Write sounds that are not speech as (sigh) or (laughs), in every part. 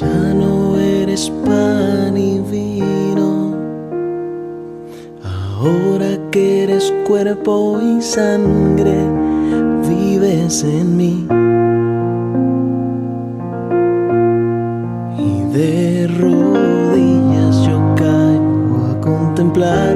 Ya no eres pan y vino, ahora que eres cuerpo y sangre, vives en mí. Y de rodillas yo caigo a contemplar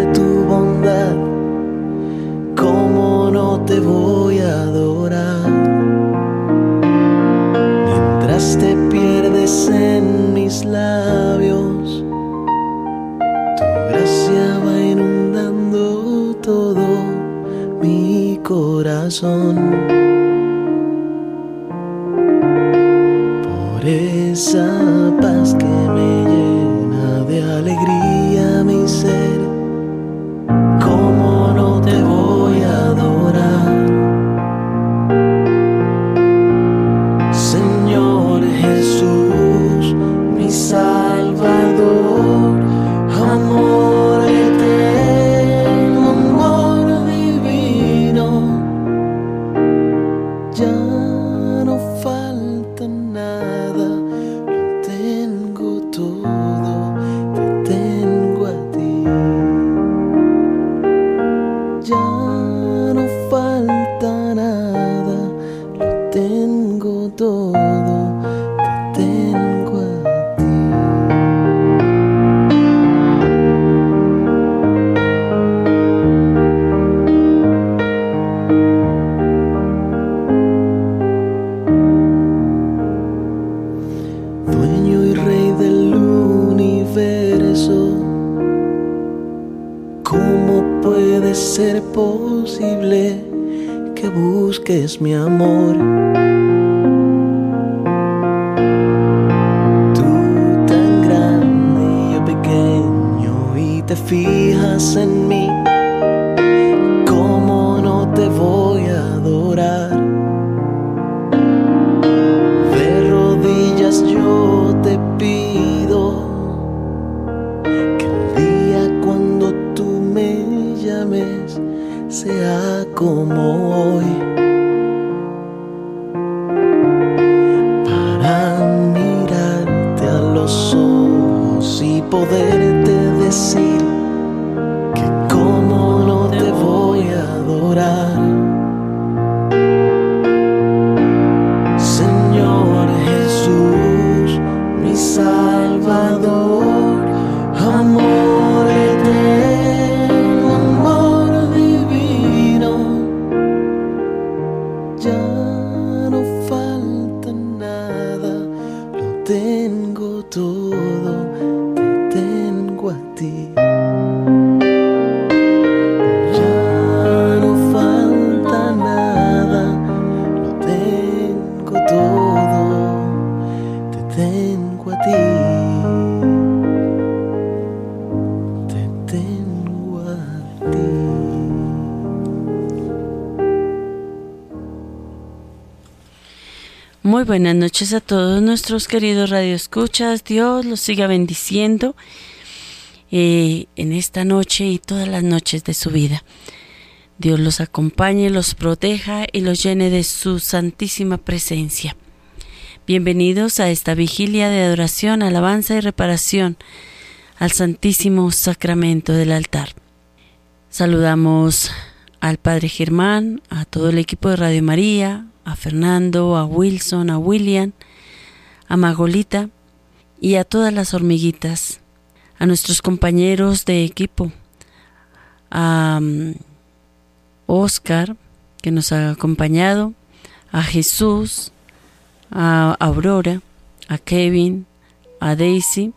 buenas noches a todos nuestros queridos radioescuchas. Dios los siga bendiciendo eh, en esta noche y todas las noches de su vida. Dios los acompañe, los proteja y los llene de su santísima presencia. Bienvenidos a esta vigilia de adoración, alabanza y reparación al Santísimo Sacramento del altar. Saludamos al Padre Germán, a todo el equipo de Radio María, a Fernando, a Wilson, a William, a Magolita y a todas las hormiguitas, a nuestros compañeros de equipo, a Oscar, que nos ha acompañado, a Jesús, a Aurora, a Kevin, a Daisy,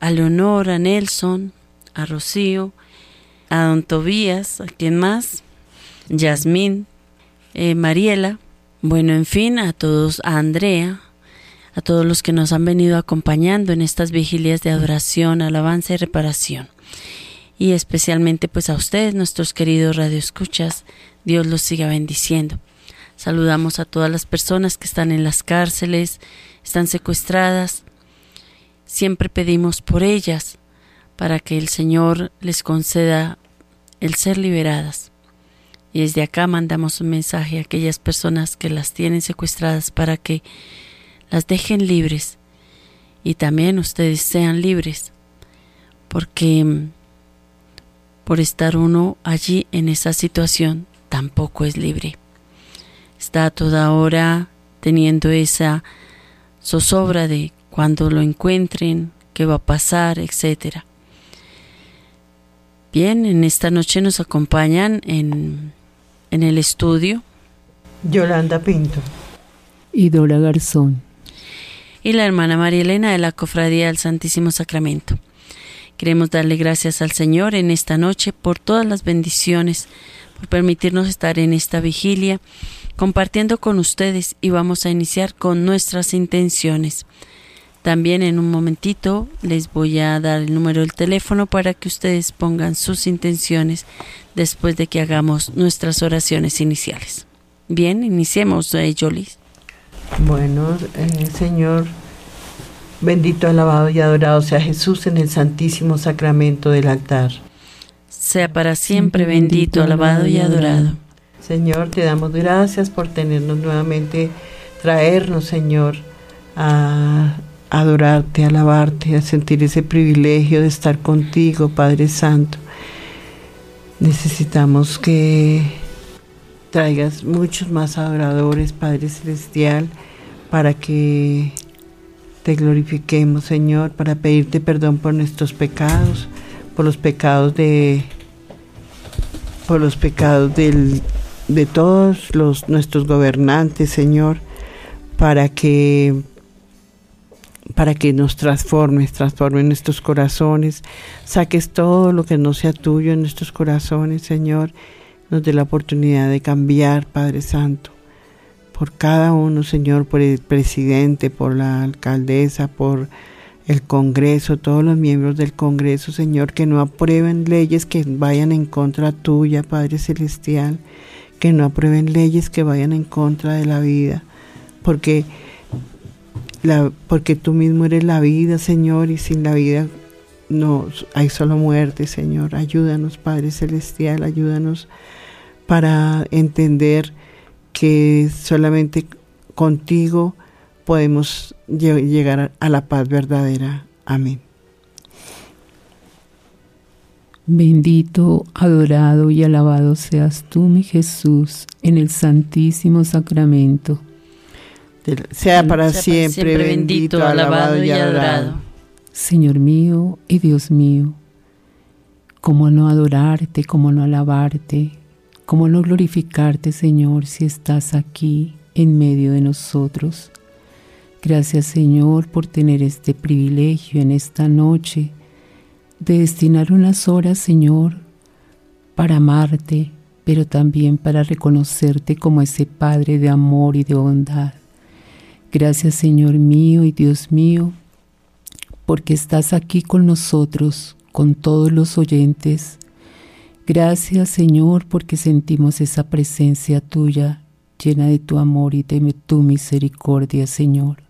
a Leonor, a Nelson, a Rocío, a Don Tobías, a quien más, Yasmín, eh, Mariela, bueno, en fin, a todos, a Andrea, a todos los que nos han venido acompañando en estas vigilias de adoración, alabanza y reparación. Y especialmente pues a ustedes, nuestros queridos radioescuchas, Dios los siga bendiciendo. Saludamos a todas las personas que están en las cárceles, están secuestradas. Siempre pedimos por ellas para que el Señor les conceda el ser liberadas. Y desde acá mandamos un mensaje a aquellas personas que las tienen secuestradas para que las dejen libres y también ustedes sean libres, porque mm, por estar uno allí en esa situación tampoco es libre. Está toda hora teniendo esa zozobra de cuando lo encuentren, qué va a pasar, etcétera. Bien, en esta noche nos acompañan en, en el estudio Yolanda Pinto y Dora Garzón y la hermana María Elena de la Cofradía del Santísimo Sacramento. Queremos darle gracias al Señor en esta noche por todas las bendiciones, por permitirnos estar en esta vigilia compartiendo con ustedes y vamos a iniciar con nuestras intenciones. También en un momentito les voy a dar el número del teléfono para que ustedes pongan sus intenciones después de que hagamos nuestras oraciones iniciales. Bien, iniciemos, eh, Jolis. Bueno, eh, Señor, bendito, alabado y adorado sea Jesús en el santísimo sacramento del altar. Sea para siempre bendito, alabado y adorado. Señor, te damos gracias por tenernos nuevamente, traernos, Señor, a adorarte, alabarte, a sentir ese privilegio de estar contigo, Padre Santo. Necesitamos que traigas muchos más adoradores, Padre Celestial, para que te glorifiquemos, Señor, para pedirte perdón por nuestros pecados, por los pecados de por los pecados del, de todos los nuestros gobernantes, Señor, para que para que nos transformes, transformes nuestros corazones, saques todo lo que no sea tuyo en nuestros corazones, Señor, nos dé la oportunidad de cambiar, Padre Santo, por cada uno, Señor, por el presidente, por la alcaldesa, por el Congreso, todos los miembros del Congreso, Señor, que no aprueben leyes que vayan en contra tuya, Padre Celestial, que no aprueben leyes que vayan en contra de la vida, porque, porque tú mismo eres la vida, Señor, y sin la vida no hay solo muerte, Señor. Ayúdanos, Padre Celestial, ayúdanos para entender que solamente contigo podemos llegar a la paz verdadera. Amén. Bendito, adorado y alabado seas tú, mi Jesús, en el santísimo sacramento. Sea para, siempre, bendito, alabado y adorado. Señor mío y Dios mío, cómo no adorarte, cómo no alabarte, cómo no glorificarte, Señor, si estás aquí en medio de nosotros. Gracias, Señor, por tener este privilegio en esta noche de destinar unas horas, Señor, para amarte, pero también para reconocerte como ese Padre de amor y de bondad. Gracias, Señor mío y Dios mío, porque estás aquí con nosotros, con todos los oyentes. Gracias, Señor, porque sentimos esa presencia tuya llena de tu amor y de tu misericordia, Señor.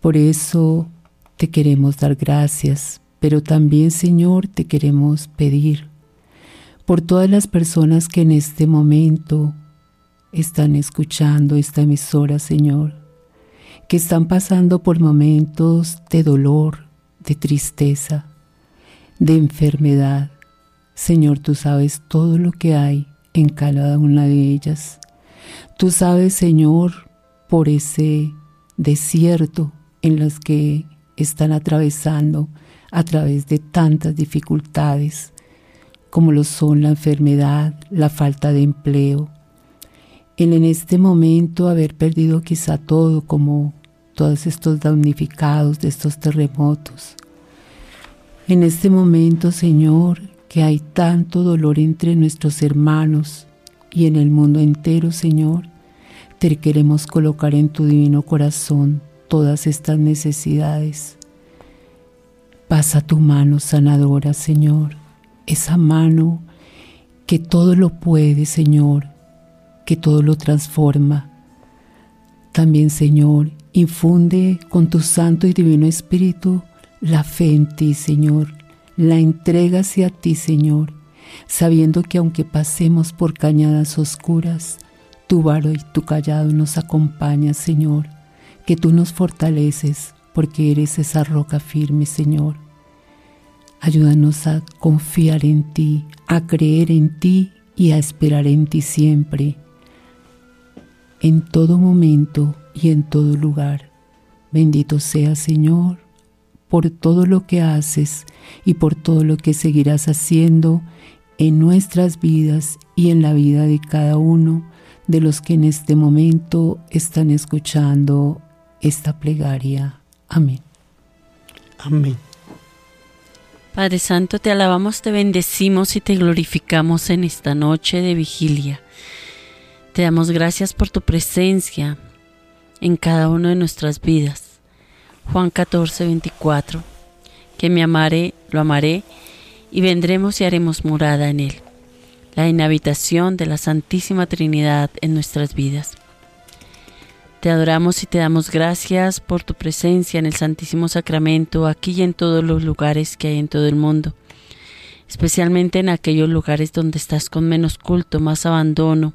Por eso te queremos dar gracias, pero también, Señor, te queremos pedir por todas las personas que en este momento están escuchando esta emisora, Señor, que están pasando por momentos de dolor, de tristeza, de enfermedad. Señor, tú sabes todo lo que hay en cada una de ellas. Tú sabes, Señor, por ese desierto en los que están atravesando a través de tantas dificultades como lo son la enfermedad, la falta de empleo, el en este momento haber perdido quizá todo como todos estos damnificados de estos terremotos. En este momento, Señor, que hay tanto dolor entre nuestros hermanos y en el mundo entero, Señor, te queremos colocar en tu divino corazón todas estas necesidades. Pasa tu mano sanadora, Señor, esa mano que todo lo puede, Señor, que todo lo transforma. También, Señor, infunde con tu Santo y Divino Espíritu la fe en ti, Señor. La entrega hacia ti, Señor, sabiendo que aunque pasemos por cañadas oscuras, tu varo y tu callado nos acompañan, Señor, que tú nos fortaleces porque eres esa roca firme, Señor. Ayúdanos a confiar en ti, a creer en ti y a esperar en ti siempre, en todo momento y en todo lugar. Bendito sea, Señor, por todo lo que haces y por todo lo que seguirás haciendo en nuestras vidas y en la vida de cada uno de los que en este momento están escuchando esta plegaria. Amén. Amén. Padre Santo, te alabamos, te bendecimos y te glorificamos en esta noche de vigilia. Te damos gracias por tu presencia en cada una de nuestras vidas. Juan 14, 24. Que me amaré, lo amaré, y vendremos y haremos morada en él la inhabitación de la Santísima Trinidad en nuestras vidas. Te adoramos y te damos gracias por tu presencia en el Santísimo Sacramento, aquí y en todos los lugares que hay en todo el mundo, especialmente en aquellos lugares donde estás con menos culto, más abandono.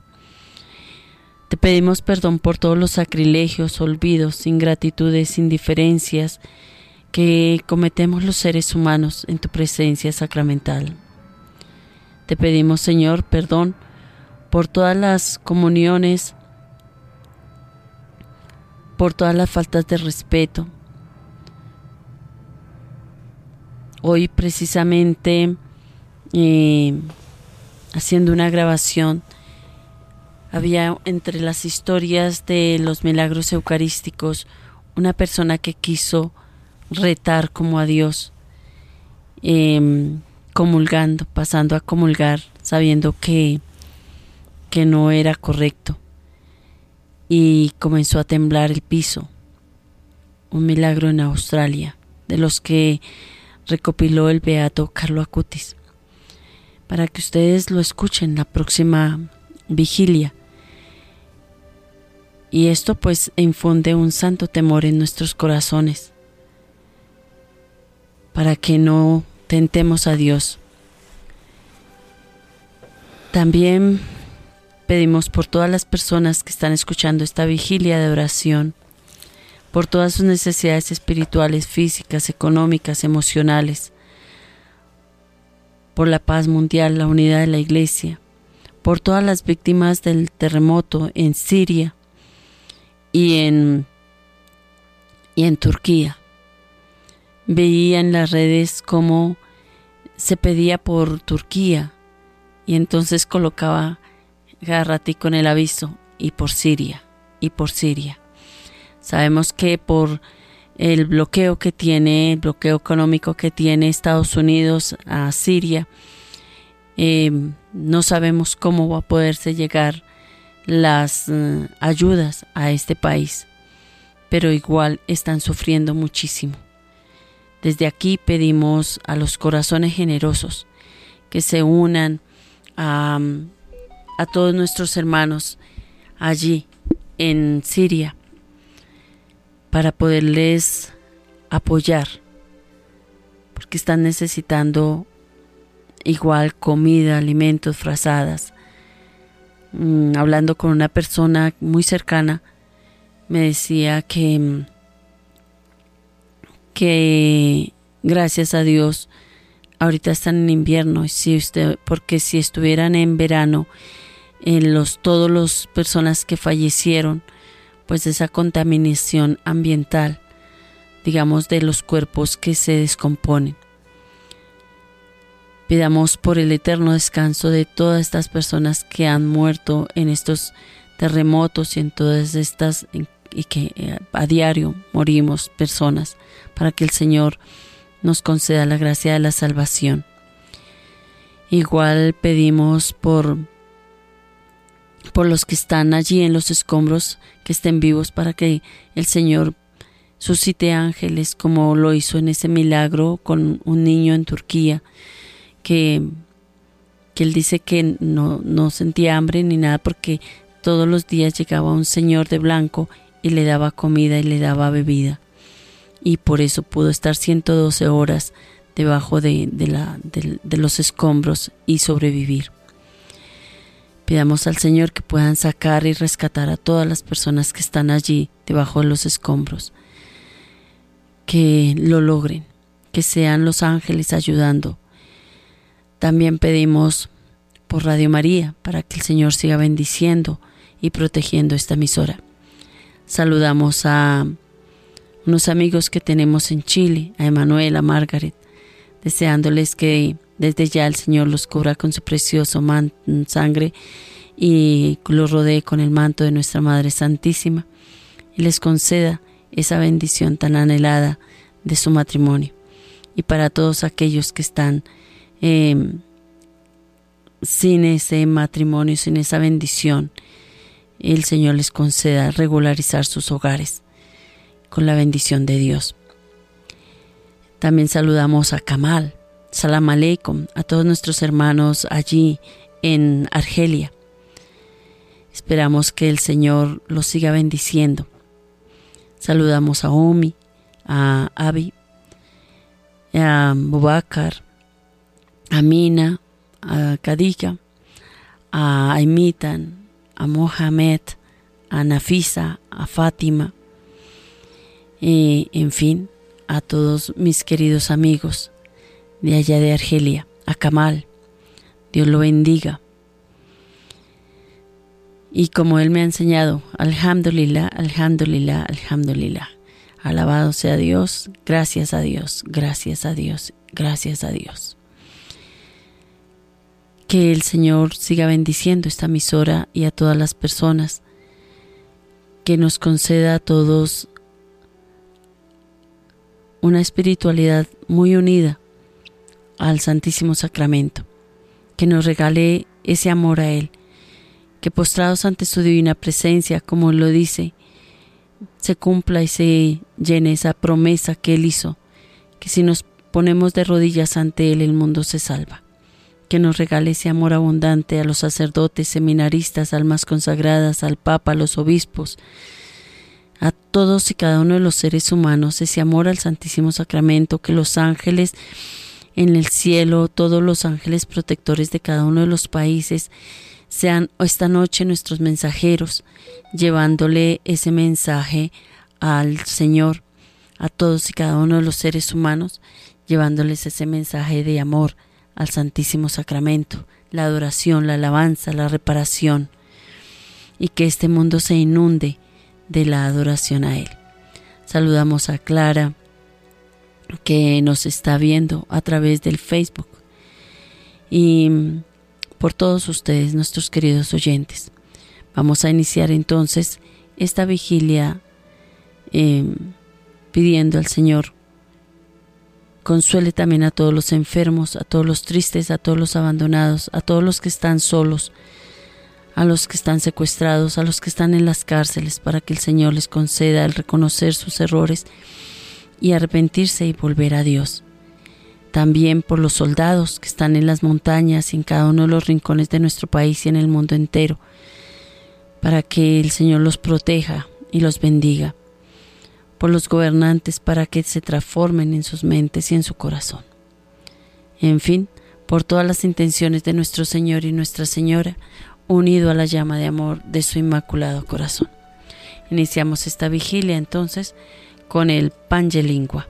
Te pedimos perdón por todos los sacrilegios, olvidos, ingratitudes, indiferencias que cometemos los seres humanos en tu presencia sacramental. Te pedimos, Señor, perdón por todas las comuniones, por todas las faltas de respeto. Hoy precisamente eh, haciendo una grabación, había entre las historias de los milagros eucarísticos una persona que quiso retar como a Dios. Em, comulgando, pasando a comulgar, sabiendo que, que no era correcto. Y comenzó a temblar el piso. Un milagro en Australia, de los que recopiló el beato Carlo Acutis. Para que ustedes lo escuchen la próxima vigilia. Y esto pues infunde un santo temor en nuestros corazones, para que no tentemos a Dios. También pedimos por todas las personas que están escuchando esta vigilia de oración, por todas sus necesidades espirituales, físicas, económicas, emocionales, por la paz mundial, la unidad de la Iglesia, por todas las víctimas del terremoto en Siria y en, y en Turquía veía en las redes cómo se pedía por Turquía y entonces colocaba cada con el aviso y por Siria y por Siria. Sabemos que por el bloqueo que tiene, el bloqueo económico que tiene Estados Unidos a Siria, eh, no sabemos cómo va a poderse llegar las eh, ayudas a este país, pero igual están sufriendo muchísimo. Desde aquí pedimos a los corazones generosos que se unan a, todos nuestros hermanos allí en Siria para poderles apoyar, porque están necesitando igual comida, alimentos, frazadas. Mm, hablando con una persona muy cercana, me decía que que gracias a Dios ahorita están en invierno y si usted porque si estuvieran en verano en los todos las personas que fallecieron pues esa contaminación ambiental digamos de los cuerpos que se descomponen pidamos por el eterno descanso de todas estas personas que han muerto en estos terremotos y en todas estas y que eh, a diario morimos personas para que el Señor nos conceda la gracia de la salvación. Igual pedimos por por los que están allí en los escombros que estén vivos para que el Señor suscite ángeles como lo hizo en ese milagro con un niño en Turquía que, que él dice que no, no sentía hambre ni nada porque todos los días llegaba un señor de blanco y le daba comida y le daba bebida y por eso pudo estar 112 horas debajo de, la, de, los escombros y sobrevivir. Pidamos al Señor que puedan sacar y rescatar a todas las personas que están allí debajo de los escombros. que lo logren, que sean los ángeles ayudando. También pedimos por Radio María para que el Señor siga bendiciendo y protegiendo esta emisora. Saludamos a unos amigos que tenemos en Chile, a Emanuel, a Margaret, deseándoles que desde ya el Señor los cubra con su precioso sangre y los rodee con el manto de nuestra Madre Santísima y les conceda esa bendición tan anhelada de su matrimonio. Y para todos aquellos que están em, sin ese matrimonio, sin esa bendición, el Señor les conceda regularizar sus hogares con la bendición de Dios. También saludamos a Kamal, Salam Aleikum, a todos nuestros hermanos allí en Argelia. Esperamos que el Señor los siga bendiciendo. Saludamos a Omi, a Abi, a Bubakar, a Mina, a Kadika, a Aimitan, a Mohamed, a Nafisa, a Fátima, y en fin, a todos mis queridos amigos de allá de Argelia, a Kamal. Dios lo bendiga. Y como Él me ha enseñado, alhamdulillah, alhamdulillah, alhamdulillah. Alabado sea Dios, gracias a Dios, gracias a Dios, gracias a Dios. Que el Señor siga bendiciendo esta emisora y a todas las personas. Que nos conceda a todos una espiritualidad muy unida al Santísimo Sacramento. Que nos regale ese amor a Él que postrados ante su divina presencia, como lo dice, se cumpla y se llene esa promesa que Él hizo, que si nos ponemos de rodillas ante Él el mundo se salva. Que nos regale ese amor abundante a los sacerdotes, seminaristas, almas consagradas, al Papa, a los obispos, a todos y cada uno de los seres humanos, ese amor al Santísimo Sacramento, que los ángeles en el cielo, todos los ángeles protectores de cada uno de los países, sean esta noche nuestros mensajeros, llevándole ese mensaje al Señor, a todos y cada uno de los seres humanos, llevándoles ese mensaje de amor al Santísimo Sacramento, la adoración, la alabanza, la reparación, y que este mundo se inunde de la adoración a Él. Saludamos a Clara, que nos está viendo a través del Facebook. Y por todos ustedes, nuestros queridos oyentes. Vamos a iniciar entonces esta vigilia em, pidiendo al Señor consuele también a todos los enfermos, a todos los tristes, a todos los abandonados, a todos los que están solos, a los que están secuestrados, a los que están en las cárceles, para que el Señor les conceda el reconocer sus errores y arrepentirse y volver a Dios. También por los soldados que están en las montañas y en cada uno de los rincones de nuestro país y en el mundo entero, para que el Señor los proteja y los bendiga, por los gobernantes para que se transformen en sus mentes y en su corazón. En fin, por todas las intenciones de nuestro Señor y Nuestra Señora, unido a la llama de amor de su inmaculado corazón. Iniciamos esta vigilia entonces con el Pangelingua.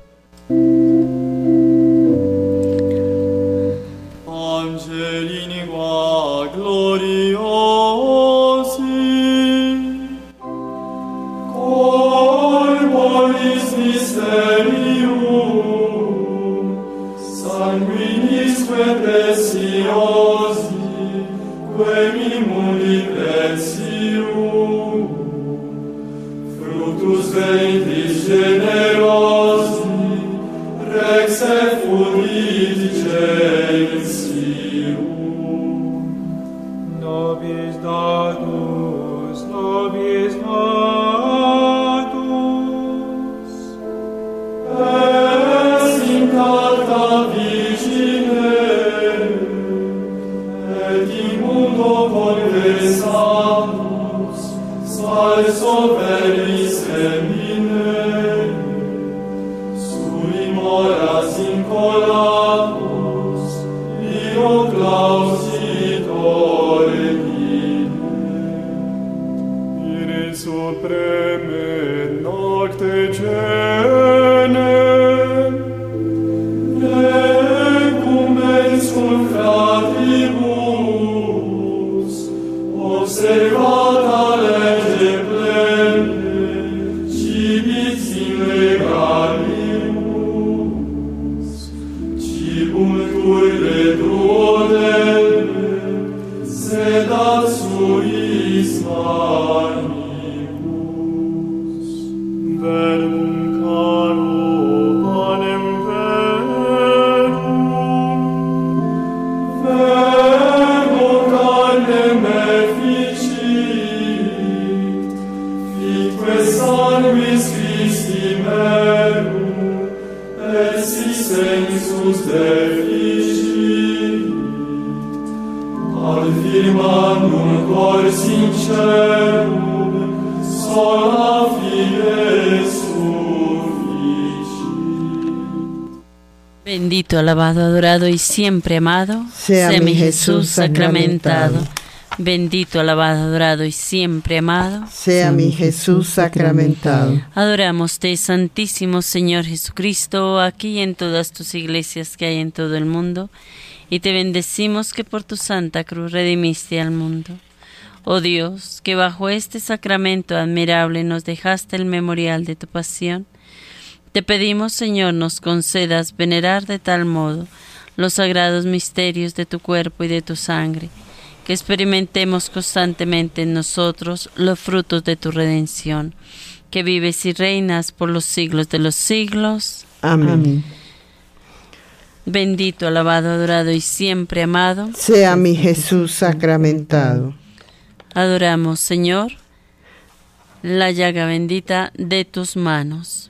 supreme Senhor. Adorado y siempre amado sea, mi Jesús sacramentado. Bendito, alabado, adorado y siempre amado sea mi Jesús sacramentado. Adoramos-te, Santísimo Señor Jesucristo, aquí y en todas tus iglesias que hay en todo el mundo, y te bendecimos que por tu santa cruz redimiste al mundo. Oh Dios, que bajo este sacramento admirable nos dejaste el memorial de tu pasión, te pedimos, Señor, nos concedas venerar de tal modo los sagrados misterios de tu cuerpo y de tu sangre, que experimentemos constantemente en nosotros los frutos de tu redención, que vives y reinas por los siglos de los siglos. Amén. Bendito, alabado, adorado y siempre amado. Sea mi Jesús sacramentado. Adoramos, Señor, la llaga bendita de tus manos.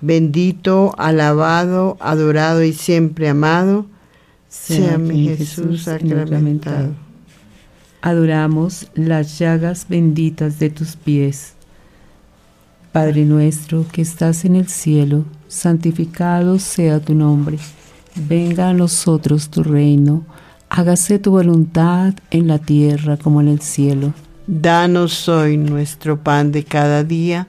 Bendito, alabado, adorado y siempre amado sea mi Jesús sacramentado. Adoramos las llagas benditas de tus pies. Padre nuestro que estás en el cielo, santificado sea tu nombre. Venga a nosotros tu reino. Hágase tu voluntad en la tierra como en el cielo. Danos hoy nuestro pan de cada día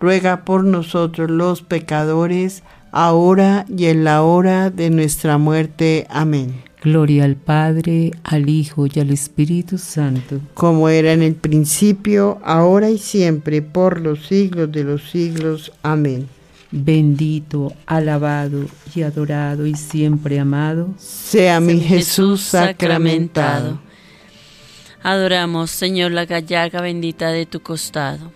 ruega por nosotros los pecadores, ahora y en la hora de nuestra muerte. Amén. Gloria al Padre, al Hijo y al Espíritu Santo. Como era en el principio, ahora y siempre, por los siglos de los siglos. Amén. Bendito, alabado y adorado y siempre amado. Sea mi Jesús sacramentado. Adoramos, Señor, la gallaga bendita de tu costado.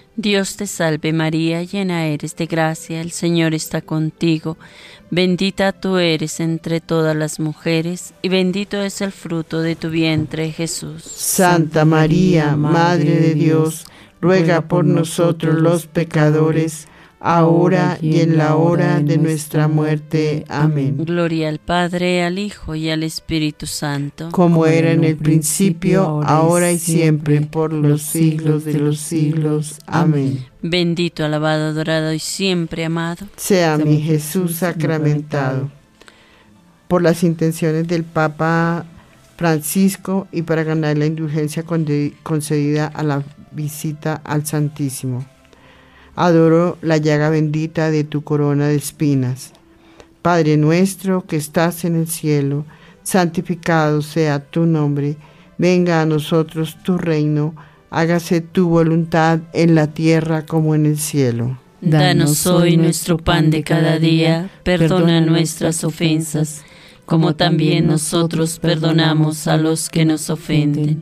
Dios te salve María, llena eres de gracia, el Señor está contigo, bendita tú eres entre todas las mujeres, y bendito es el fruto de tu vientre Jesús. Santa María, Madre de Dios, ruega por nosotros los pecadores, ahora y en la hora de nuestra muerte. Amén. Gloria al Padre, al Hijo y al Espíritu Santo. Como era en el principio, ahora y siempre, por los siglos de los siglos. Amén. Bendito, alabado, adorado y siempre amado. Sea mi Jesús sacramentado. Por las intenciones del Papa Francisco y para ganar la indulgencia concedida a la visita al Santísimo adoro la llaga bendita de tu corona de espinas. Padre nuestro que estás en el cielo, santificado sea tu nombre, venga a nosotros tu reino, hágase tu voluntad en la tierra como en el cielo. Danos hoy nuestro pan de cada día, perdona nuestras ofensas, como también nosotros perdonamos a los que nos ofenden.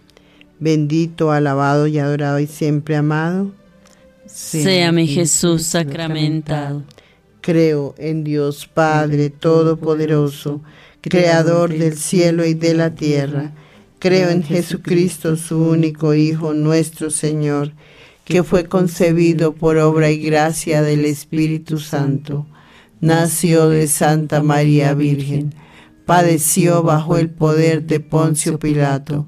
Bendito, alabado y adorado y siempre amado. Sea mi Jesús sacramentado. Creo en Dios Padre Todopoderoso, Creador del cielo y de la tierra Creo en Jesucristo, su único Hijo, nuestro Señor, que fue concebido por obra y gracia del Espíritu Santo. Nació de Santa María Virgen, padeció bajo el poder de Poncio Pilato,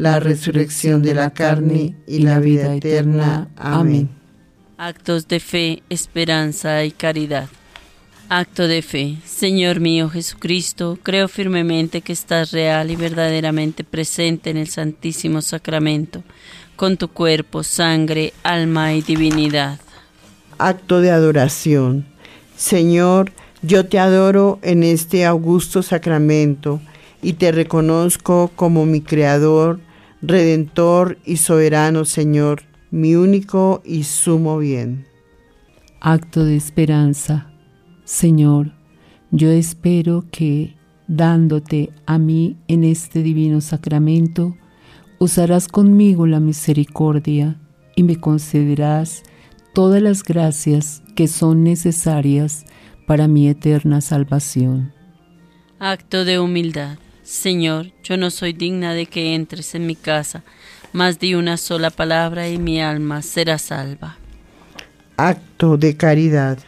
la resurrección de la carne y la vida eterna. Amén. Actos de fe, esperanza y caridad. Acto de fe. Señor mío Jesucristo, creo firmemente que estás real y verdaderamente presente en el Santísimo Sacramento, con tu cuerpo, sangre, alma y divinidad. Acto de adoración. Señor, yo te adoro en este augusto sacramento y te reconozco como mi Creador, Redentor y Soberano Señor, mi único y sumo bien. Acto de esperanza. Señor, yo espero que, dándote a mí en este divino sacramento, usarás conmigo la misericordia y me concederás todas las gracias que son necesarias para mi eterna salvación. Acto de humildad. Señor, yo no soy digna de que entres en mi casa, mas di una sola palabra y mi alma será salva. Acto de caridad.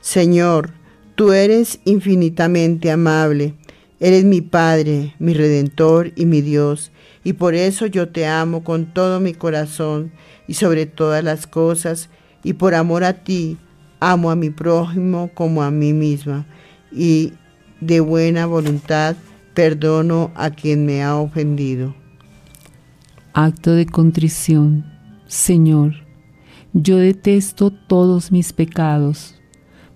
Señor, Tú eres infinitamente amable, eres mi Padre, mi Redentor y mi Dios, y por eso yo te amo con todo mi corazón y sobre todas las cosas, y por amor a ti amo a mi prójimo como a mí misma, y de buena voluntad perdono a quien me ha ofendido. Acto de contrición. Señor, yo detesto todos mis pecados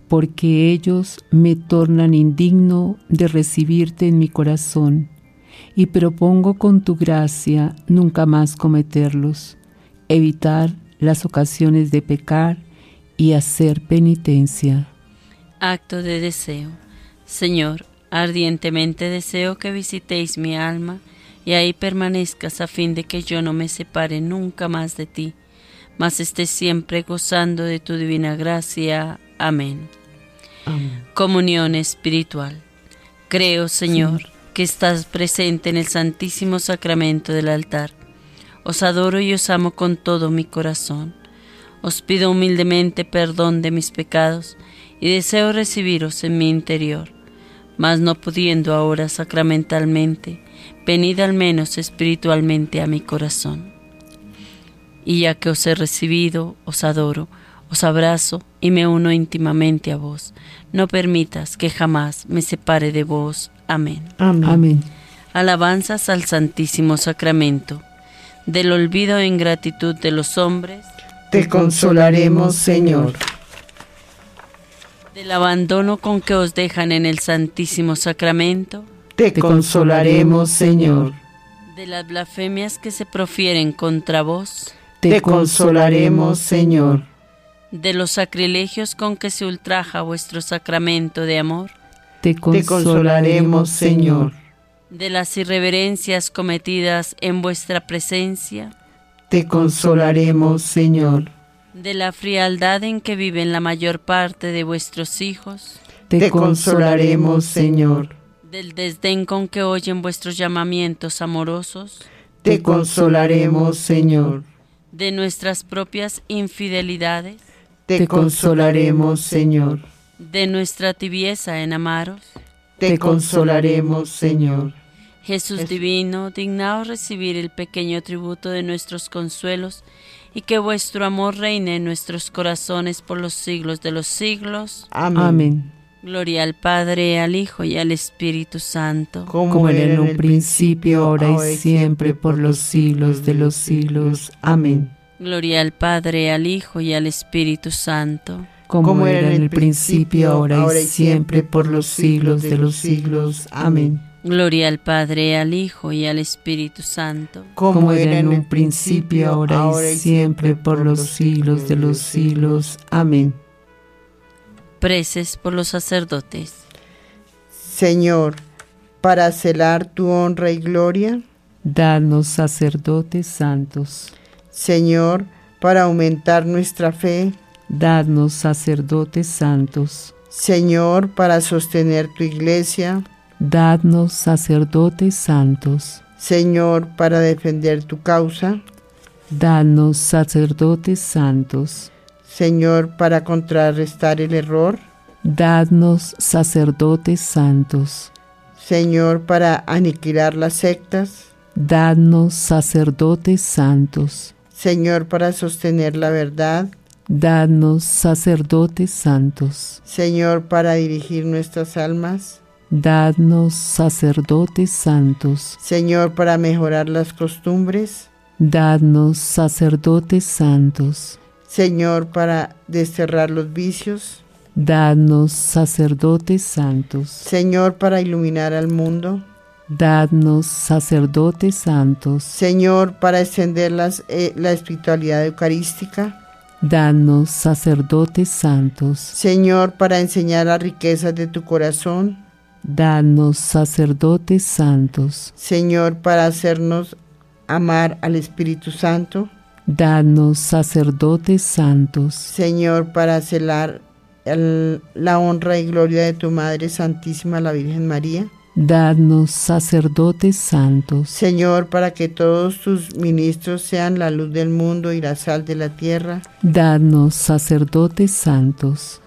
porque ellos me tornan indigno de recibirte en mi corazón, y propongo con tu gracia nunca más cometerlos, evitar las ocasiones de pecar y hacer penitencia. Acto de deseo. Señor, ardientemente deseo que visitéis mi alma y ahí permanezcas a fin de que yo no me separe nunca más de ti, mas esté siempre gozando de tu divina gracia. Amén. Comunión espiritual. Creo, Señor, que estás presente en el Santísimo Sacramento del altar. Os adoro y os amo con todo mi corazón. Os pido humildemente perdón de mis pecados y deseo recibiros en mi interior. Mas no pudiendo ahora sacramentalmente, venid al menos espiritualmente a mi corazón. Y ya que os he recibido, os adoro, os abrazo y me uno íntimamente a vos. No permitas que jamás me separe de vos. Amén. Amén. Alabanzas al Santísimo Sacramento. Del olvido e ingratitud de los hombres, te consolaremos, Señor. Del abandono con que os dejan en el Santísimo Sacramento, te consolaremos, Señor. De las blasfemias que se profieren contra vos, te consolaremos, Señor de los sacrilegios con que se ultraja vuestro sacramento de amor. Te consolaremos, Señor. de las irreverencias cometidas en vuestra presencia, te consolaremos, Señor. De la frialdad en que viven la mayor parte de vuestros hijos, Te consolaremos, Señor. del desdén con que oyen vuestros llamamientos amorosos, Te consolaremos, Señor. de nuestras propias infidelidades, Te consolaremos, Señor. de nuestra tibieza en amaros. Te consolaremos, Señor. Jesús divino, dignaos recibir el pequeño tributo de nuestros consuelos y que vuestro amor reine en nuestros corazones por los siglos de los siglos. Amén. Amén. Gloria al Padre, al Hijo y al Espíritu Santo. Como era en un principio, ahora y siempre, por los siglos de los siglos. Amén. Gloria al Padre, al Hijo y al Espíritu Santo. Como era en el principio, ahora y siempre, por los siglos de los siglos. Amén. Gloria al Padre, al Hijo y al Espíritu Santo. Como era en un principio, ahora y siempre, por los siglos de los siglos. Amén. Preces por los sacerdotes. Señor, para celar tu honra y gloria, Danos sacerdotes santos. Señor, para aumentar nuestra fe, Dadnos sacerdotes santos. Señor, para sostener tu iglesia, Dadnos sacerdotes santos. Señor, para defender tu causa, Danos sacerdotes santos. Señor, para contrarrestar el error, Dadnos sacerdotes santos. Señor, para aniquilar las sectas, Dadnos sacerdotes santos. Señor, para sostener la verdad, Dadnos sacerdotes santos. Señor, para dirigir nuestras almas, Dadnos sacerdotes santos. Señor, para mejorar las costumbres, Dadnos sacerdotes santos. Señor, para desterrar los vicios, Dadnos sacerdotes santos. Señor, para iluminar al mundo, Dadnos sacerdotes santos. Señor, para extender las, eh, la espiritualidad eucarística, Danos sacerdotes santos. Señor, para enseñar las riquezas de tu corazón, Danos sacerdotes santos. Señor, para hacernos amar al Espíritu Santo, Danos sacerdotes santos. Señor, para celar el- la honra y gloria de tu Madre Santísima, la Virgen María, Danos sacerdotes santos. Señor, para que todos tus ministros sean la luz del mundo y la sal de la tierra, Danos sacerdotes santos.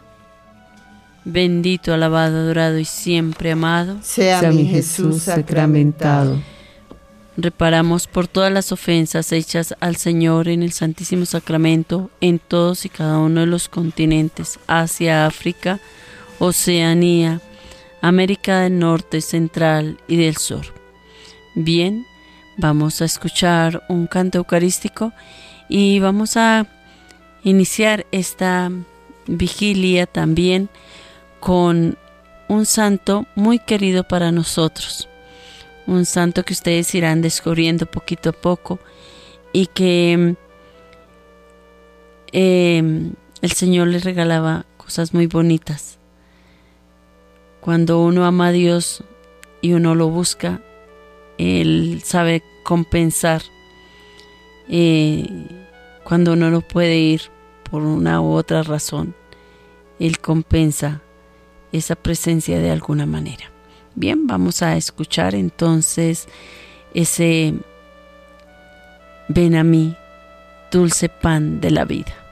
Bendito, alabado, adorado y siempre amado. sea, Sea mi Jesús sacramentado. Reparamos por todas las ofensas hechas al Señor en el Santísimo Sacramento en todos y cada uno de los continentes, Asia, África, Oceanía, América del Norte, Central y del Sur. Bien, vamos a escuchar un canto eucarístico y vamos a iniciar esta vigilia también con un santo muy querido para nosotros un santo que ustedes irán descubriendo poquito a poco y que eh, el Señor les regalaba cosas muy bonitas. Cuando uno ama a Dios y uno lo busca, Él sabe compensar eh, cuando uno no puede ir por una u otra razón. Él compensa esa presencia de alguna manera. Bien, vamos a escuchar entonces ese ven a mí, dulce pan de la vida.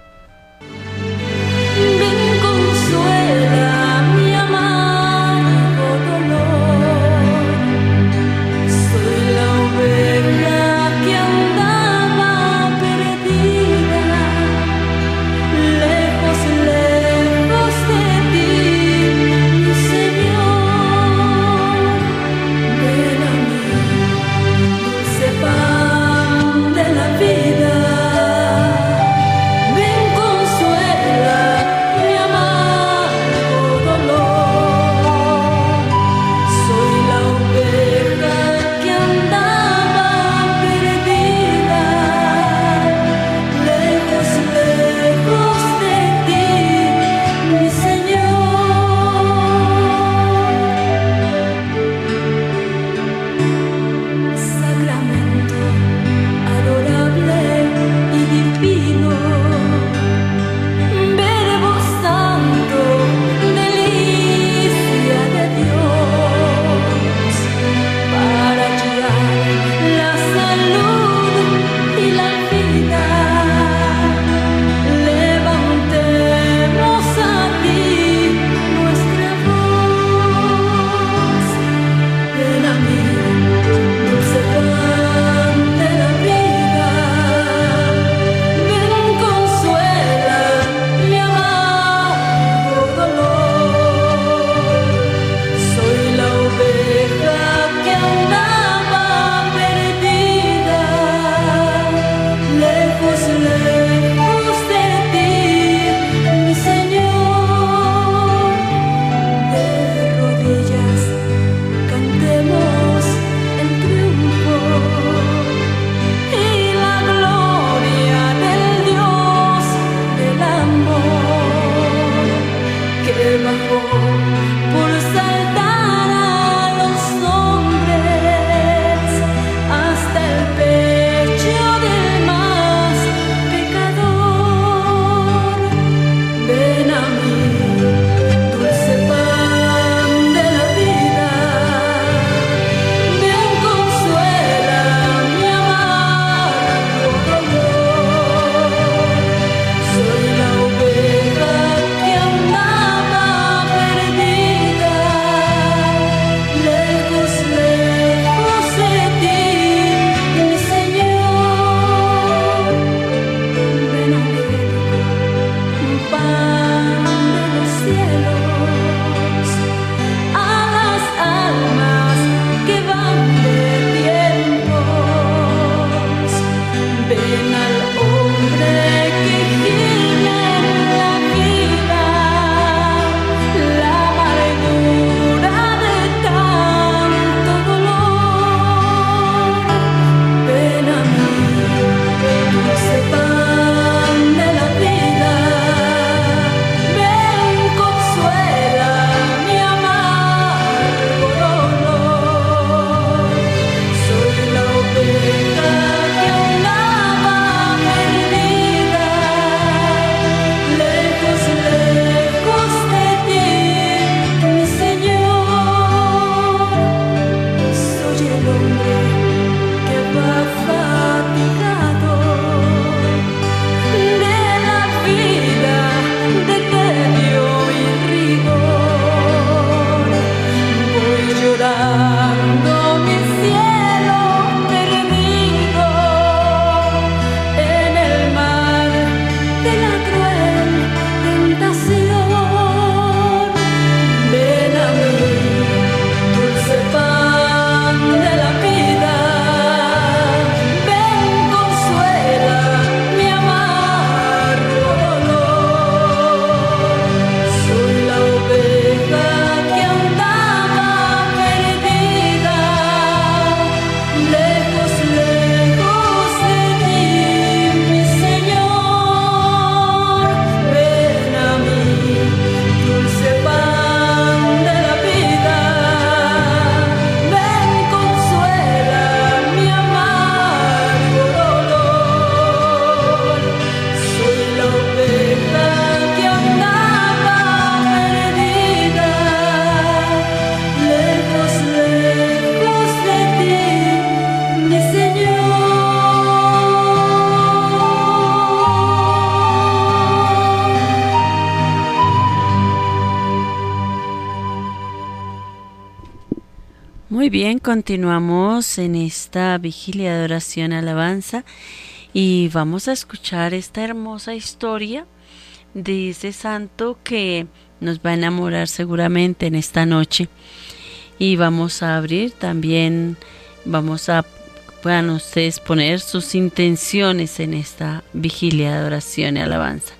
Continuamos en esta vigilia de oración alabanza y vamos a escuchar esta hermosa historia de ese santo que nos va a enamorar seguramente en esta noche. Y vamos a abrir también, vamos a, ustedes poner sus intenciones en esta vigilia de oración y alabanza.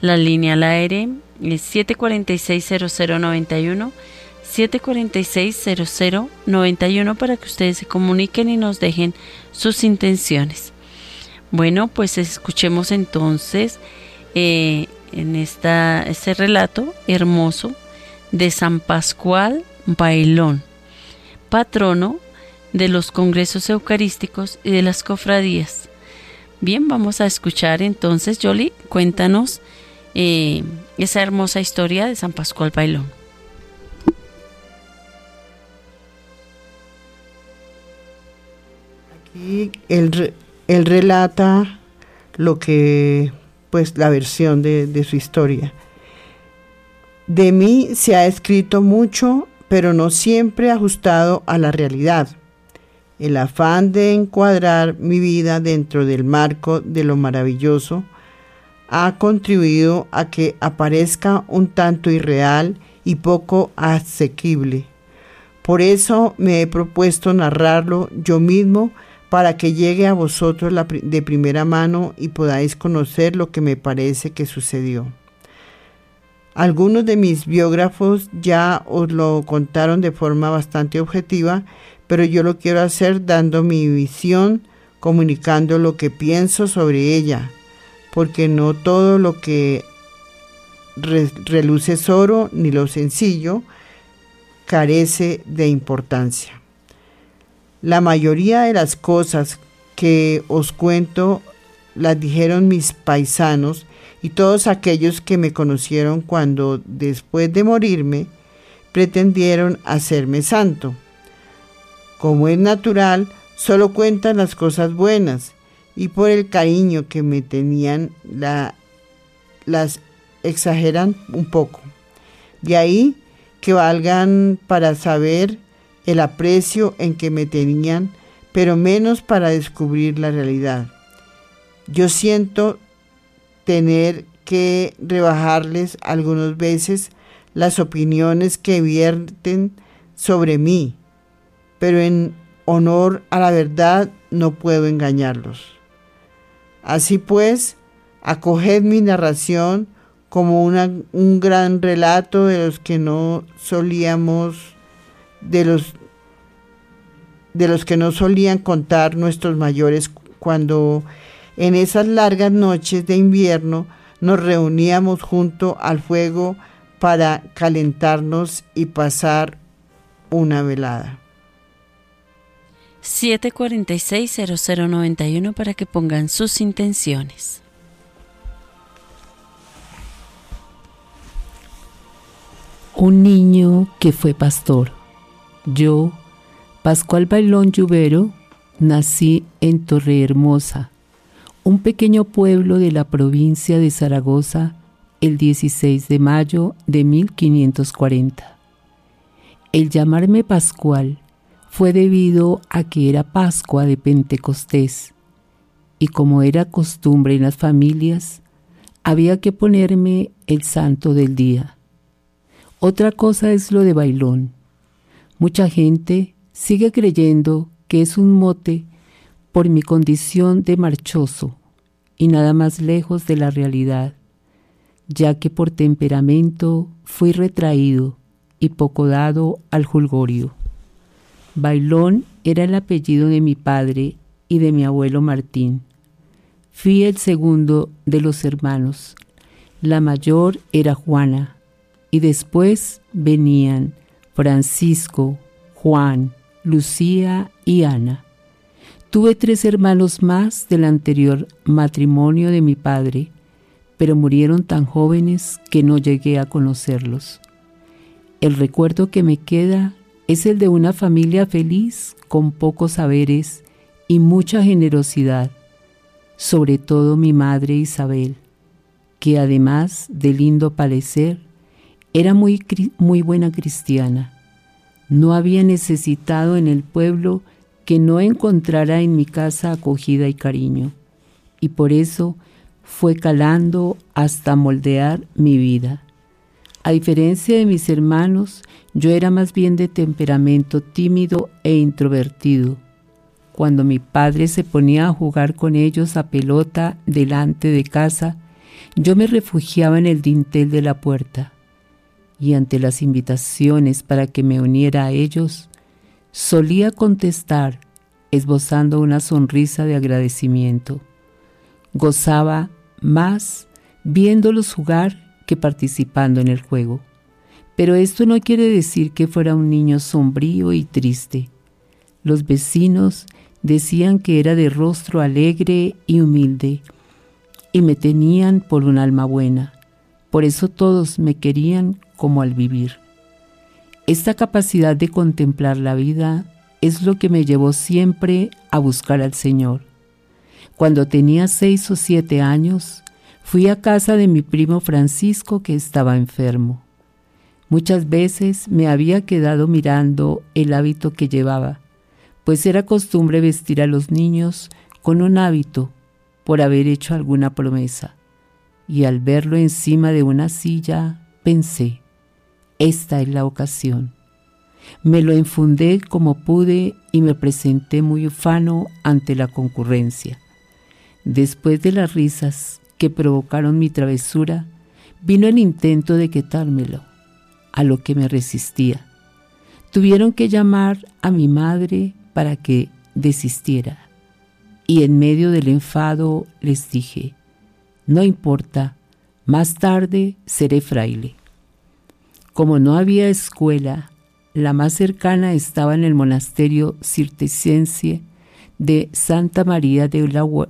La línea al aire es 746-0091, 746-0091 para que ustedes se comuniquen y nos dejen sus intenciones. Bueno, pues escuchemos entonces eh, en esta, este relato hermoso de San Pascual Bailón, patrono de los congresos eucarísticos y de las cofradías. Bien, vamos a escuchar entonces, Yoli, cuéntanos eh, esa hermosa historia de San Pascual Bailón. Re- él relata lo que, pues, la versión de, de su historia. De mí se ha escrito mucho, pero no siempre ajustado a la realidad. El afán de encuadrar mi vida dentro del marco de lo maravilloso ha contribuido a que aparezca un tanto irreal y poco asequible. Por eso me he propuesto narrarlo yo mismo para que llegue a vosotros de primera mano y podáis conocer lo que me parece que sucedió. Algunos de mis biógrafos ya os lo contaron de forma bastante objetiva, pero yo lo quiero hacer dando mi visión, comunicando lo que pienso sobre ella, porque no todo lo que re- reluce es oro, ni lo sencillo carece de importancia. La mayoría de las cosas que os cuento las dijeron mis paisanos y todos aquellos que me conocieron cuando, después de morirme, pretendieron hacerme santo. Como es natural, solo cuentan las cosas buenas y por el cariño que me tenían la- las exageran un poco. De ahí que valgan para saber el aprecio en que me tenían, pero menos para descubrir la realidad. Yo siento tener que rebajarles algunas veces las opiniones que vierten sobre mí, pero en honor a la verdad no puedo engañarlos. Así pues, acoged mi narración como un gran relato de los que no solíamos, de los, de los que no solían contar nuestros mayores cuando en esas largas noches de invierno nos reuníamos junto al fuego para calentarnos y pasar una velada. 746-0091 para que pongan sus intenciones. Un niño que fue pastor. Yo, Pascual Bailón Lluvero, nací en Torrehermosa, un pequeño pueblo de la provincia de Zaragoza, el 16 de mayo de 1540. El llamarme Pascual fue debido a que era Pascua de Pentecostés, y como era costumbre en las familias, había que ponerme el santo del día. Otra cosa es lo de bailón. Mucha gente sigue creyendo que es un mote por mi condición de marchoso y nada más lejos de la realidad, ya que por temperamento fui retraído y poco dado al jolgorio. Bailón era el apellido de mi padre y de mi abuelo Martín. Fui el segundo de los hermanos. La mayor era Juana y después venían Francisco, Juan, Lucía y Ana. Tuve tres hermanos más del anterior matrimonio de mi padre, pero murieron tan jóvenes que no llegué a conocerlos. El recuerdo que me queda es el de una familia feliz con pocos saberes y mucha generosidad, sobre todo mi madre Isabel, que además de lindo parecer, era muy, muy buena cristiana. No había necesitado en el pueblo que no encontrara en mi casa acogida y cariño, y por eso fue calando hasta moldear mi vida. A diferencia de mis hermanos, yo era más bien de temperamento tímido e introvertido. Cuando mi padre se ponía a jugar con ellos a pelota delante de casa, yo me refugiaba en el dintel de la puerta y ante las invitaciones para que me uniera a ellos, solía contestar esbozando una sonrisa de agradecimiento. Gozaba más viéndolos jugar que participando en el juego. Pero esto no quiere decir que fuera un niño sombrío y triste. Los vecinos decían que era de rostro alegre y humilde, y me tenían por un alma buena. Por eso todos me querían como al vivir. Esta capacidad de contemplar la vida es lo que me llevó siempre a buscar al Señor. Cuando tenía seis o siete años, fui a casa de mi primo Francisco que estaba enfermo. Muchas veces me había quedado mirando el hábito que llevaba, pues era costumbre vestir a los niños con un hábito por haber hecho alguna promesa. Y al verlo encima de una silla, pensé, esta es la ocasión. Me lo infundé como pude y me presenté muy ufano ante la concurrencia. Después de las risas que provocaron mi travesura, vino el intento de quitármelo, a lo que me resistía. Tuvieron que llamar a mi madre para que desistiera. Y en medio del enfado les dije, no importa, más tarde seré fraile. Como no había escuela, la más cercana estaba en el monasterio cirtesense de Santa María de,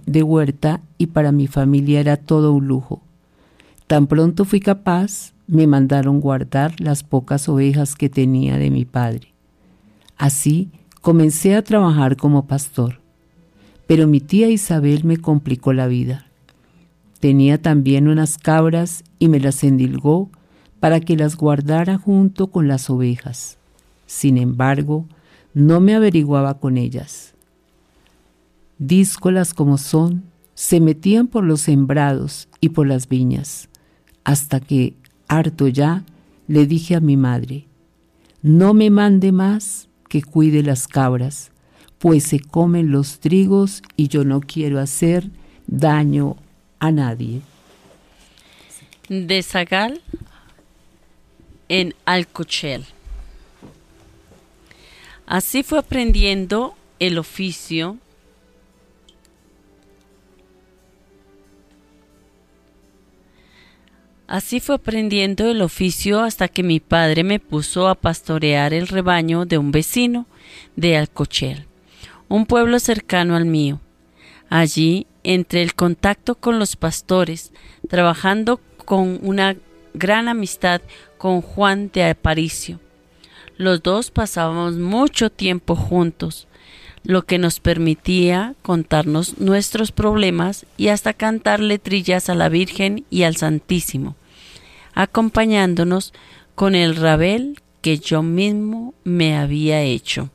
de Huerta y para mi familia era todo un lujo. Tan pronto fui capaz, me mandaron guardar las pocas ovejas que tenía de mi padre. Así comencé a trabajar como pastor. Pero mi tía Isabel me complicó la vida. Tenía también unas cabras y me las endilgó para que las guardara junto con las ovejas. Sin embargo, no me averiguaba con ellas. Díscolas como son, se metían por los sembrados y por las viñas, hasta que, harto ya, le dije a mi madre, no me mande más que cuide las cabras, pues se comen los trigos y yo no quiero hacer daño a nadie. De Zagal en Alcochel. Así fue aprendiendo el oficio Así fue aprendiendo el oficio hasta que mi padre me puso a pastorear el rebaño de un vecino de Alcochel, un pueblo cercano al mío. Allí, entre el contacto con los pastores, trabajando con una gran amistad con Juan de Aparicio. Los dos pasábamos mucho tiempo juntos, lo que nos permitía contarnos nuestros problemas y hasta cantar letrillas a la Virgen y al Santísimo, acompañándonos con el rabel que yo mismo me había hecho.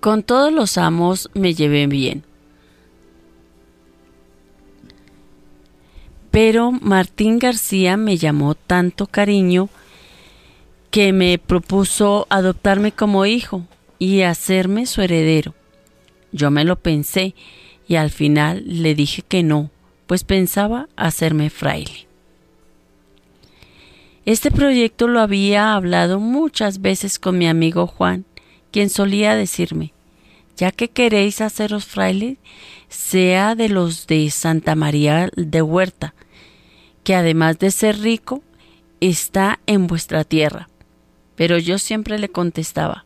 Con todos los amos me llevé bien. Pero Martín García me llamó tanto cariño que me propuso adoptarme como hijo y hacerme su heredero. Yo me lo pensé y al final le dije que no, pues pensaba hacerme fraile. Este proyecto lo había hablado muchas veces con mi amigo Juan, quien solía decirme, ya que queréis haceros fraile, sea de los de Santa María de Huerta, que además de ser rico, está en vuestra tierra. Pero yo siempre le contestaba,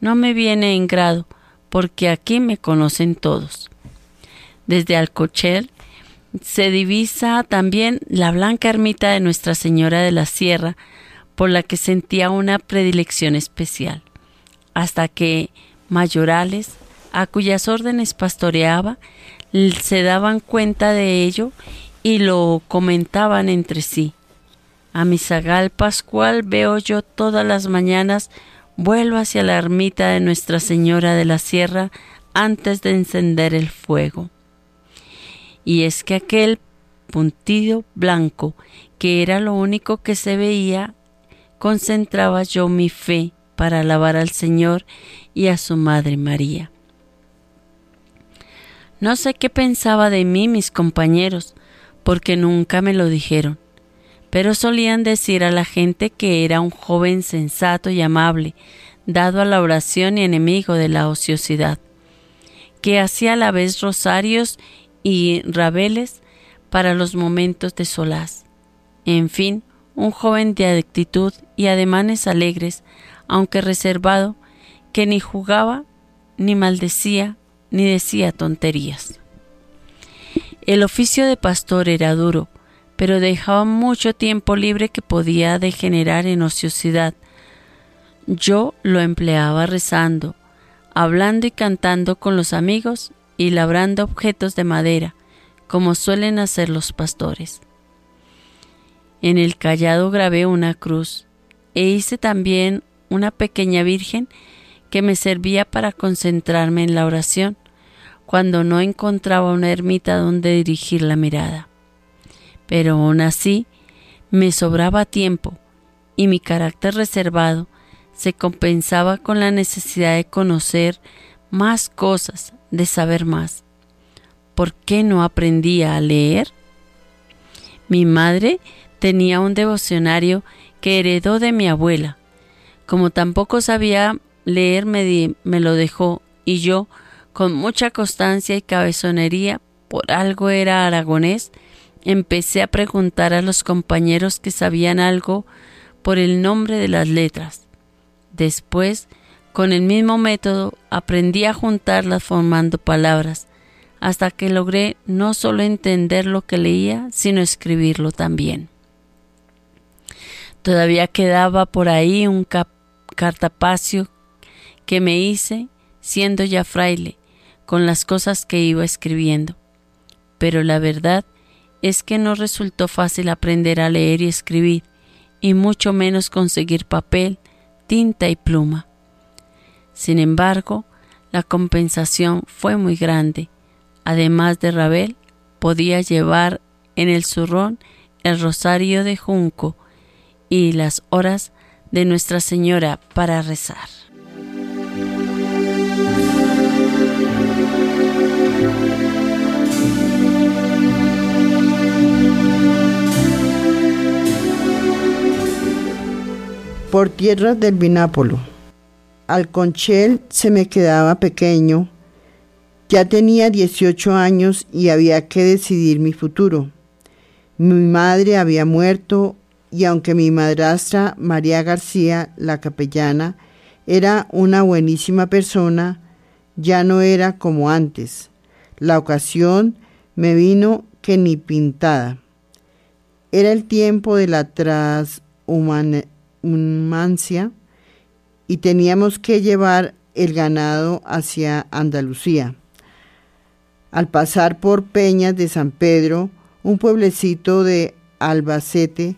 no me viene en grado, porque aquí me conocen todos. Desde Alcochel se divisa también la blanca ermita de Nuestra Señora de la Sierra, por la que sentía una predilección especial, hasta que mayorales, a cuyas órdenes pastoreaba, se daban cuenta de ello y lo comentaban entre sí. A mi zagal pascual veo yo todas las mañanas, vuelvo hacia la ermita de Nuestra Señora de la Sierra antes de encender el fuego. Y es que aquel puntido blanco, que era lo único que se veía, concentraba yo mi fe para alabar al Señor y a su Madre María. No sé qué pensaba de mí mis compañeros, porque nunca me lo dijeron, pero solían decir a la gente que era un joven sensato y amable, dado a la oración y enemigo de la ociosidad, que hacía a la vez rosarios y rabeles para los momentos de solaz. En fin, un joven de actitud y ademanes alegres, aunque reservado, que ni jugaba, ni maldecía, ni decía tonterías. El oficio de pastor era duro, pero dejaba mucho tiempo libre que podía degenerar en ociosidad. Yo lo empleaba rezando, hablando y cantando con los amigos y labrando objetos de madera, como suelen hacer los pastores. En el callado grabé una cruz e hice también una pequeña virgen que me servía para concentrarme en la oración cuando no encontraba una ermita donde dirigir la mirada. Pero aún así me sobraba tiempo y mi carácter reservado se compensaba con la necesidad de conocer más cosas, de saber más. ¿Por qué no aprendía a leer? Mi madre tenía un devocionario que heredó de mi abuela. Como tampoco sabía leer, me, lo dejó y yo, con mucha constancia y cabezonería, por algo era aragonés, empecé a preguntar a los compañeros que sabían algo por el nombre de las letras. Después, con el mismo método, aprendí a juntarlas formando palabras, hasta que logré no solo entender lo que leía, sino escribirlo también. Todavía quedaba por ahí un cartapacio que me hice siendo ya fraile, con las cosas que iba escribiendo. Pero la verdad es que no resultó fácil aprender a leer y escribir, y mucho menos conseguir papel, tinta y pluma. Sin embargo, la compensación fue muy grande. Además de Rabel, podía llevar en el zurrón el rosario de junco y las horas de Nuestra Señora para rezar. por tierras del Binápolo. Alconchel se me quedaba pequeño. Ya tenía 18 años y había que decidir mi futuro. Mi madre había muerto y aunque mi madrastra María García, la capellana, era una buenísima persona, ya no era como antes. La ocasión me vino que ni pintada. Era el tiempo de la transhumancia y teníamos que llevar el ganado hacia Andalucía. Al pasar por Peñas de San Pedro, un pueblecito de Albacete,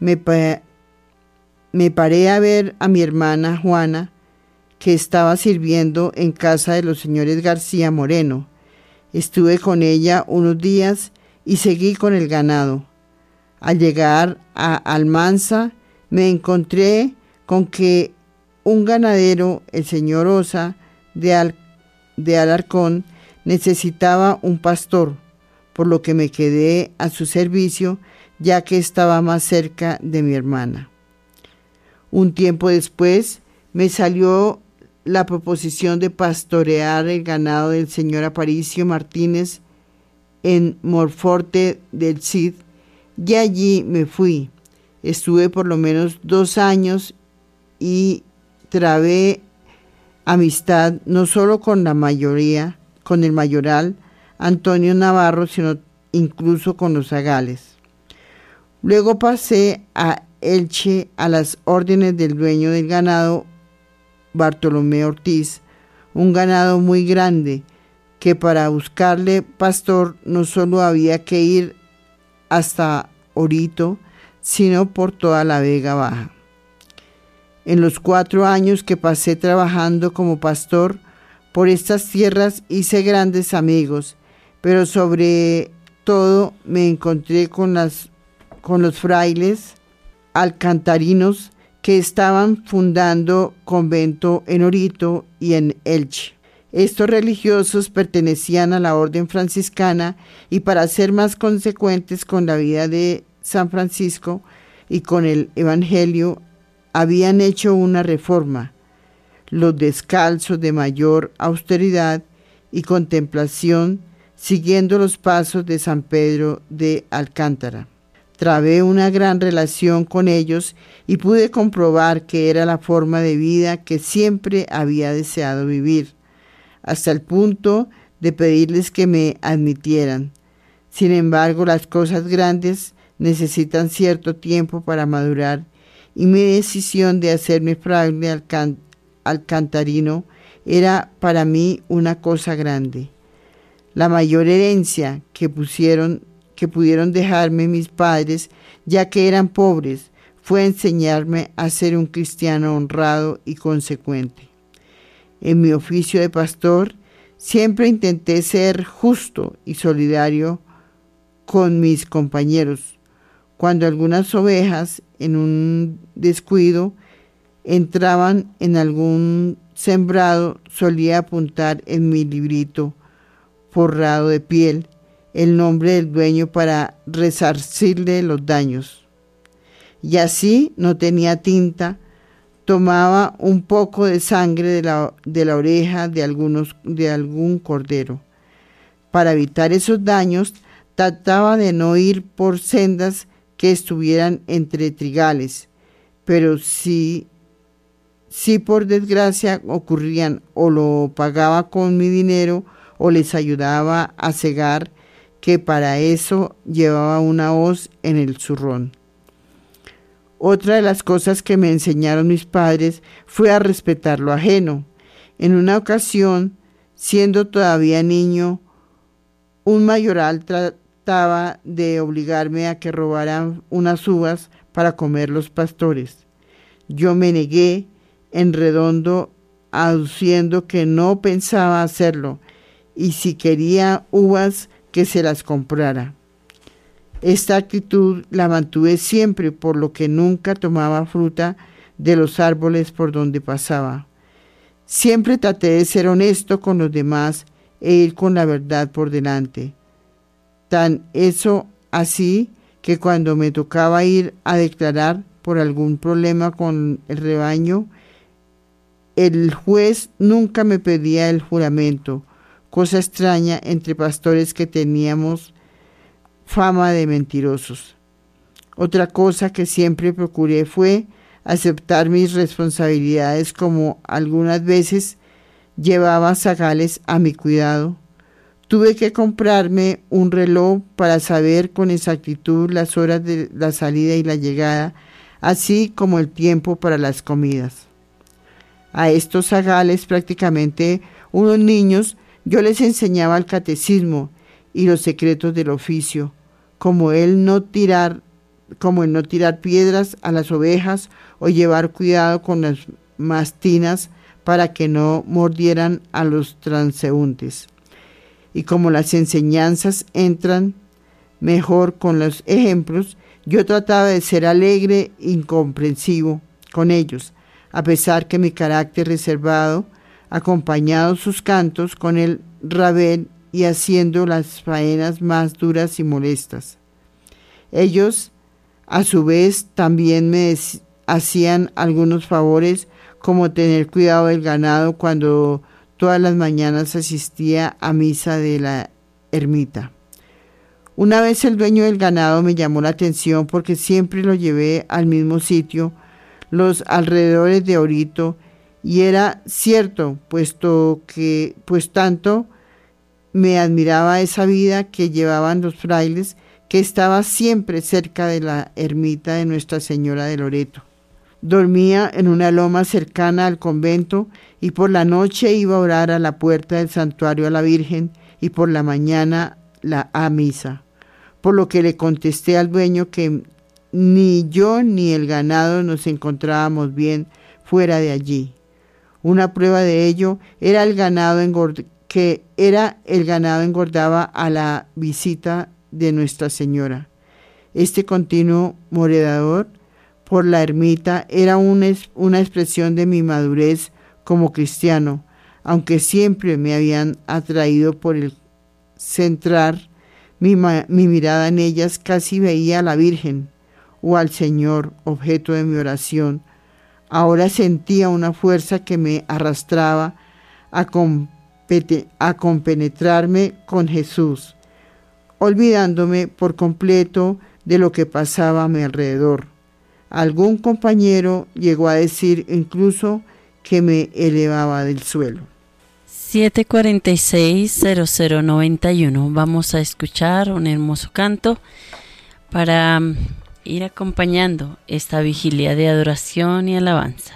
me, me paré a ver a mi hermana Juana, que estaba sirviendo en casa de los señores García Moreno. Estuve con ella unos días y seguí con el ganado. Al llegar a Almanza me encontré con que un ganadero, el señor Osa de, Al- de Alarcón, necesitaba un pastor, por lo que me quedé a su servicio ya que estaba más cerca de mi hermana. Un tiempo después me salió la proposición de pastorear el ganado del señor Aparicio Martínez en Morforte del Cid y allí me fui. Estuve por lo menos dos años y trabé amistad no solo con la mayoría, con el mayoral Antonio Navarro, sino incluso con los zagales. Luego pasé a Elche a las órdenes del dueño del ganado, Bartolomé Ortiz, un ganado muy grande que para buscarle pastor no solo había que ir hasta Orito, sino por toda la Vega Baja. En los cuatro años que pasé trabajando como pastor por estas tierras hice grandes amigos, pero sobre todo me encontré con, las, con los frailes alcantarinos que estaban fundando convento en Orito y en Elche. Estos religiosos pertenecían a la orden franciscana y para ser más consecuentes con la vida de San Francisco y con el Evangelio, habían hecho una reforma, los descalzos de mayor austeridad y contemplación, siguiendo los pasos de San Pedro de Alcántara. Trabé una gran relación con ellos y pude comprobar que era la forma de vida que siempre había deseado vivir, hasta el punto de pedirles que me admitieran. Sin embargo, las cosas grandes necesitan cierto tiempo para madurar y mi decisión de hacerme fraile alcan alcantarino era para mí una cosa grande. La mayor herencia que pusieron que pudieron dejarme mis padres, ya que eran pobres, fue enseñarme a ser un cristiano honrado y consecuente. En mi oficio de pastor, siempre intenté ser justo y solidario con mis compañeros. Cuando algunas ovejas, en un descuido, entraban en algún sembrado, solía apuntar en mi librito forrado de piel el nombre del dueño para resarcirle los daños. Y así no tenía tinta, tomaba un poco de sangre de la, de la oreja de, algunos, de algún cordero. Para evitar esos daños, trataba de no ir por sendas que estuvieran entre trigales, pero si, si por desgracia ocurrían o lo pagaba con mi dinero o les ayudaba a cegar, que para eso llevaba una hoz en el zurrón. Otra de las cosas que me enseñaron mis padres fue a respetar lo ajeno. En una ocasión, siendo todavía niño, un mayoral trataba de obligarme a que robaran unas uvas para comer los pastores. Yo me negué en redondo, aduciendo que no pensaba hacerlo, y si quería uvas, que se las comprara. Esta actitud la mantuve siempre, por lo que nunca tomaba fruta de los árboles por donde pasaba. Siempre traté de ser honesto con los demás e ir con la verdad por delante. Tan eso así que cuando me tocaba ir a declarar por algún problema con el rebaño, el juez nunca me pedía el juramento, cosa extraña entre pastores que teníamos fama de mentirosos. Otra cosa que siempre procuré fue aceptar mis responsabilidades como algunas veces llevaba zagales a mi cuidado. Tuve que comprarme un reloj para saber con exactitud las horas de la salida y la llegada, así como el tiempo para las comidas. A estos zagales prácticamente unos niños yo les enseñaba el catecismo y los secretos del oficio, como el no tirar, como el no tirar piedras a las ovejas o llevar cuidado con las mastinas para que no mordieran a los transeúntes. Y como las enseñanzas entran mejor con los ejemplos, yo trataba de ser alegre e incomprensivo con ellos, a pesar que mi carácter reservado acompañado sus cantos con el rabel y haciendo las faenas más duras y molestas. Ellos, a su vez, también me hacían algunos favores, como tener cuidado del ganado cuando todas las mañanas asistía a misa de la ermita. Una vez el dueño del ganado me llamó la atención porque siempre lo llevé al mismo sitio, los alrededores de Orito, y era cierto, puesto que, pues tanto me admiraba esa vida que llevaban los frailes, que estaba siempre cerca de la ermita de Nuestra Señora de Loreto. Dormía en una loma cercana al convento y por la noche iba a orar a la puerta del santuario a la Virgen y por la mañana la a misa. Por lo que le contesté al dueño que ni yo ni el ganado nos encontrábamos bien fuera de allí. Una prueba de ello era el ganado que era el ganado engordaba a la visita de Nuestra Señora. Este continuo moredador por la ermita era una, es- una expresión de mi madurez como cristiano, aunque siempre me habían atraído por el centrar mi, mi mirada en ellas, casi veía a la Virgen o al Señor, objeto de mi oración. Ahora sentía una fuerza que me arrastraba a, a compenetrarme con Jesús, olvidándome por completo de lo que pasaba a mi alrededor. Algún compañero llegó a decir incluso que me elevaba del suelo. 746-0091. Vamos a escuchar un hermoso canto para ir acompañando esta vigilia de adoración y alabanza.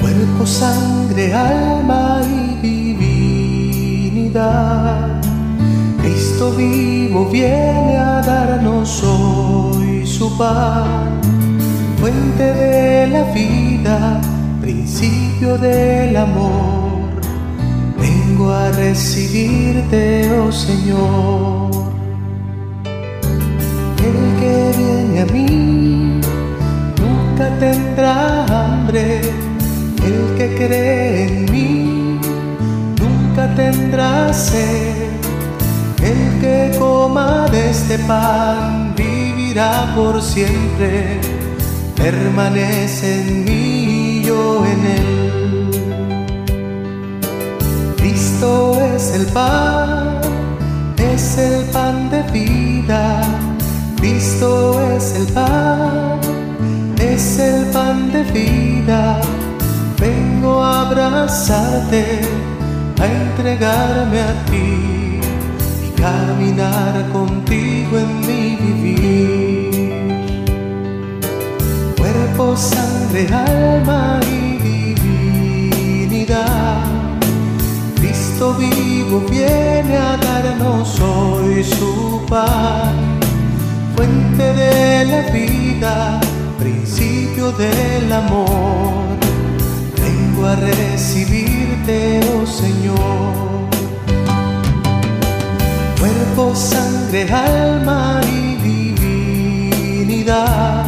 Cuerpo, sangre, alma y divinidad. Cristo vivo viene a darnos hoy su paz. Fuente de la vida, principio del amor. Vengo a recibirte, oh Señor. El que viene a mí nunca tendrá hambre. El que cree en mí nunca tendrá sed. El que coma de este pan vivirá por siempre. Permanece en mí en él. Cristo es el pan, es el pan de vida. Cristo es el pan, es el pan de vida. Vengo a abrazarte, a entregarme a ti y caminar contigo en mi vivir. Cuerpo, sangre, alma Cristo vivo viene a darnos hoy su pan, fuente de la vida, principio del amor. Vengo a recibirte, oh Señor. Cuerpo, sangre, alma y divinidad.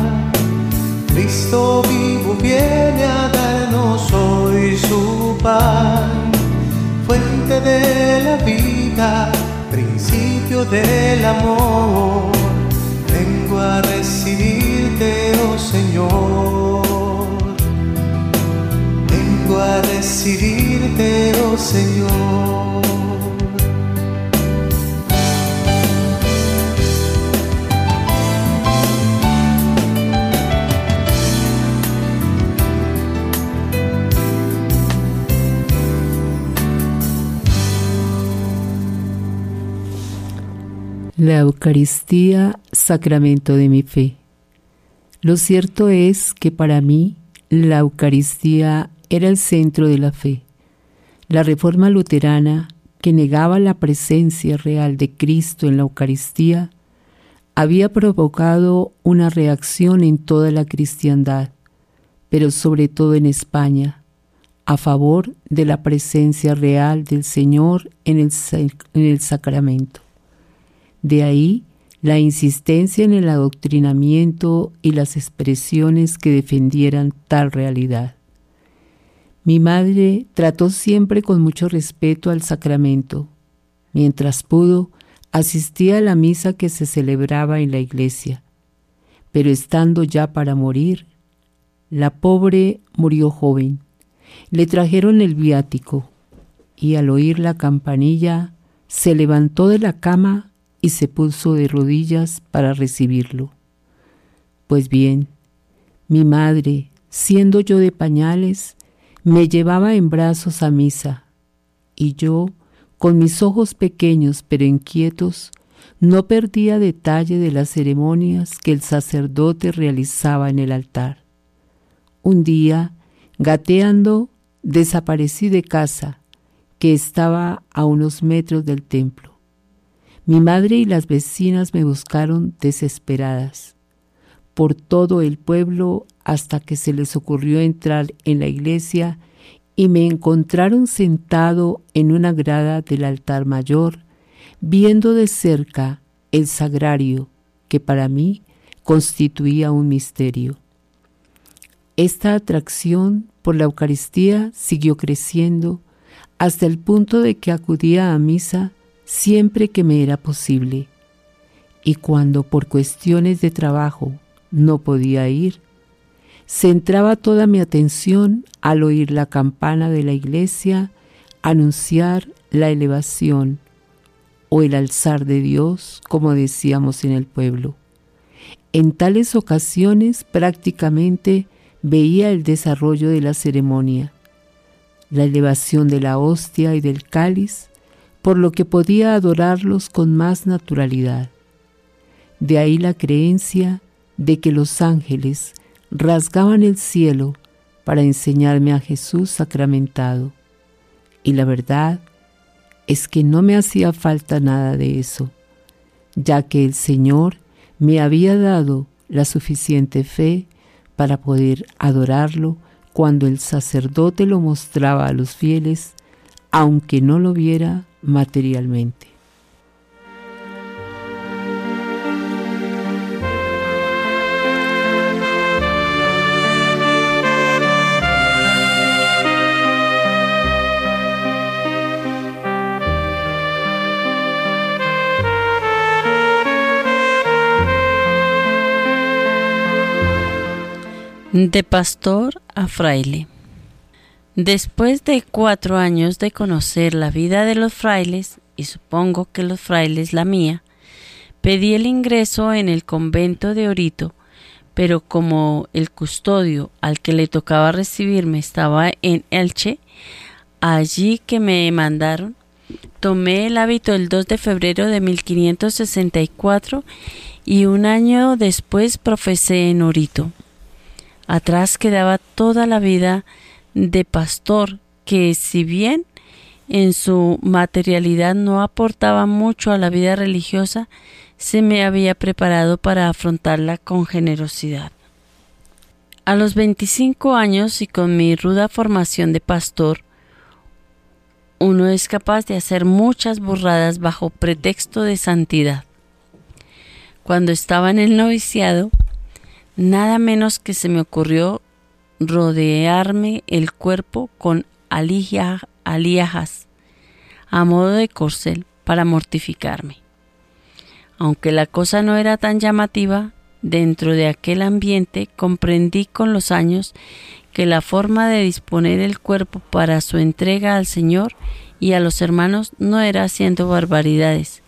Cristo vivo viene a darnos hoy su pan, fuente de la vida, principio del amor. Vengo a recibirte, oh Señor. Vengo a recibirte, oh Señor. La Eucaristía, sacramento de mi fe. Lo cierto es que para mí la Eucaristía era el centro de la fe. La reforma luterana, que negaba la presencia real de Cristo en la Eucaristía, había provocado una reacción en toda la cristiandad, pero sobre todo en España, a favor de la presencia real del Señor en el, en el sacramento. De ahí la insistencia en el adoctrinamiento y las expresiones que defendieran tal realidad. Mi madre trató siempre con mucho respeto al sacramento. Mientras pudo, asistía a la misa que se celebraba en la iglesia. Pero estando ya para morir, la pobre murió joven. Le trajeron el viático y al oír la campanilla se levantó de la cama y se puso de rodillas para recibirlo. Pues bien, mi madre, siendo yo de pañales, me llevaba en brazos a misa, y yo, con mis ojos pequeños pero inquietos, no perdía detalle de las ceremonias que el sacerdote realizaba en el altar. Un día, gateando, desaparecí de casa, que estaba a unos metros del templo. Mi madre y las vecinas me buscaron desesperadas por todo el pueblo hasta que se les ocurrió entrar en la iglesia y me encontraron sentado en una grada del altar mayor, viendo de cerca el sagrario, que para mí constituía un misterio. Esta atracción por la Eucaristía siguió creciendo hasta el punto de que acudía a misa siempre que me era posible. Y cuando por cuestiones de trabajo no podía ir, centraba toda mi atención al oír la campana de la iglesia anunciar la elevación o el alzar de Dios, como decíamos en el pueblo. En tales ocasiones prácticamente veía el desarrollo de la ceremonia, la elevación de la hostia y del cáliz, por lo que podía adorarlos con más naturalidad. De ahí la creencia de que los ángeles rasgaban el cielo para enseñarme a Jesús sacramentado. Y la verdad es que no me hacía falta nada de eso, ya que el Señor me había dado la suficiente fe para poder adorarlo cuando el sacerdote lo mostraba a los fieles, aunque no lo viera materialmente. De pastor a fraile. Después de cuatro años de conocer la vida de los frailes, y supongo que los frailes la mía, pedí el ingreso en el convento de Orito, pero como el custodio al que le tocaba recibirme estaba en Elche, allí que me mandaron, tomé el hábito el 2 de febrero de 1564 y un año después profesé en Orito. Atrás quedaba toda la vida de pastor que si bien en su materialidad no aportaba mucho a la vida religiosa, se me había preparado para afrontarla con generosidad. A los 25 años y con mi ruda formación de pastor, uno es capaz de hacer muchas burradas bajo pretexto de santidad. Cuando estaba en el noviciado, Nada menos que se me ocurrió rodearme el cuerpo con alíajas a modo de corcel para mortificarme. Aunque la cosa no era tan llamativa, dentro de aquel ambiente comprendí con los años que la forma de disponer el cuerpo para su entrega al Señor y a los hermanos no era haciendo barbaridades,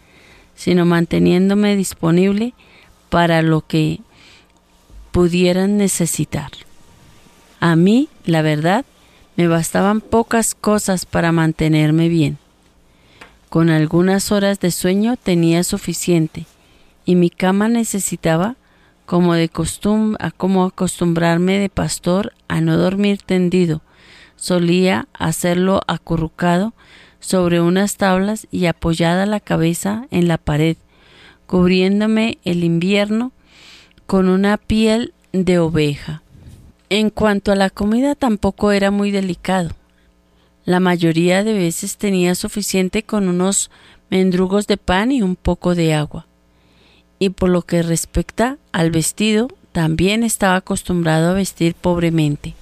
sino manteniéndome disponible para lo que pudieran necesitar. A mí, la verdad, me bastaban pocas cosas para mantenerme bien. Con algunas horas de sueño tenía suficiente y mi cama necesitaba, como de como acostumbrarme de pastor a no dormir tendido, solía hacerlo acurrucado sobre unas tablas y apoyada la cabeza en la pared, cubriéndome el invierno con una piel de oveja. En cuanto a la comida tampoco era muy delicado. La mayoría de veces tenía suficiente con unos mendrugos de pan y un poco de agua. Y por lo que respecta al vestido, también estaba acostumbrado a vestir pobremente.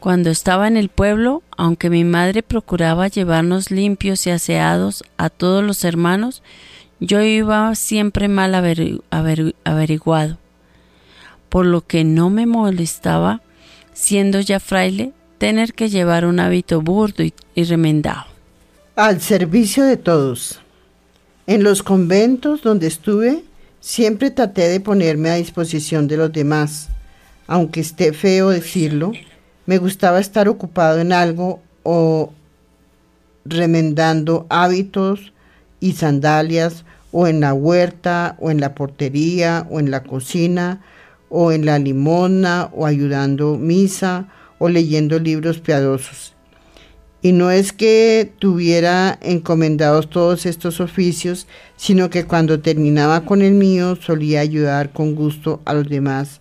Cuando estaba en el pueblo, aunque mi madre procuraba llevarnos limpios y aseados a todos los hermanos, yo iba siempre mal averiguado, por lo que no me molestaba, siendo ya fraile, tener que llevar un hábito burdo y, remendado. Al servicio de todos. En los conventos donde estuve, siempre traté de ponerme a disposición de los demás. Aunque esté feo decirlo, me gustaba estar ocupado en algo o remendando hábitos y sandalias o en la huerta o en la portería o en la cocina o en la limona o ayudando misa o leyendo libros piadosos. Y no es que tuviera encomendados todos estos oficios, sino que cuando terminaba con el mío solía ayudar con gusto a los demás,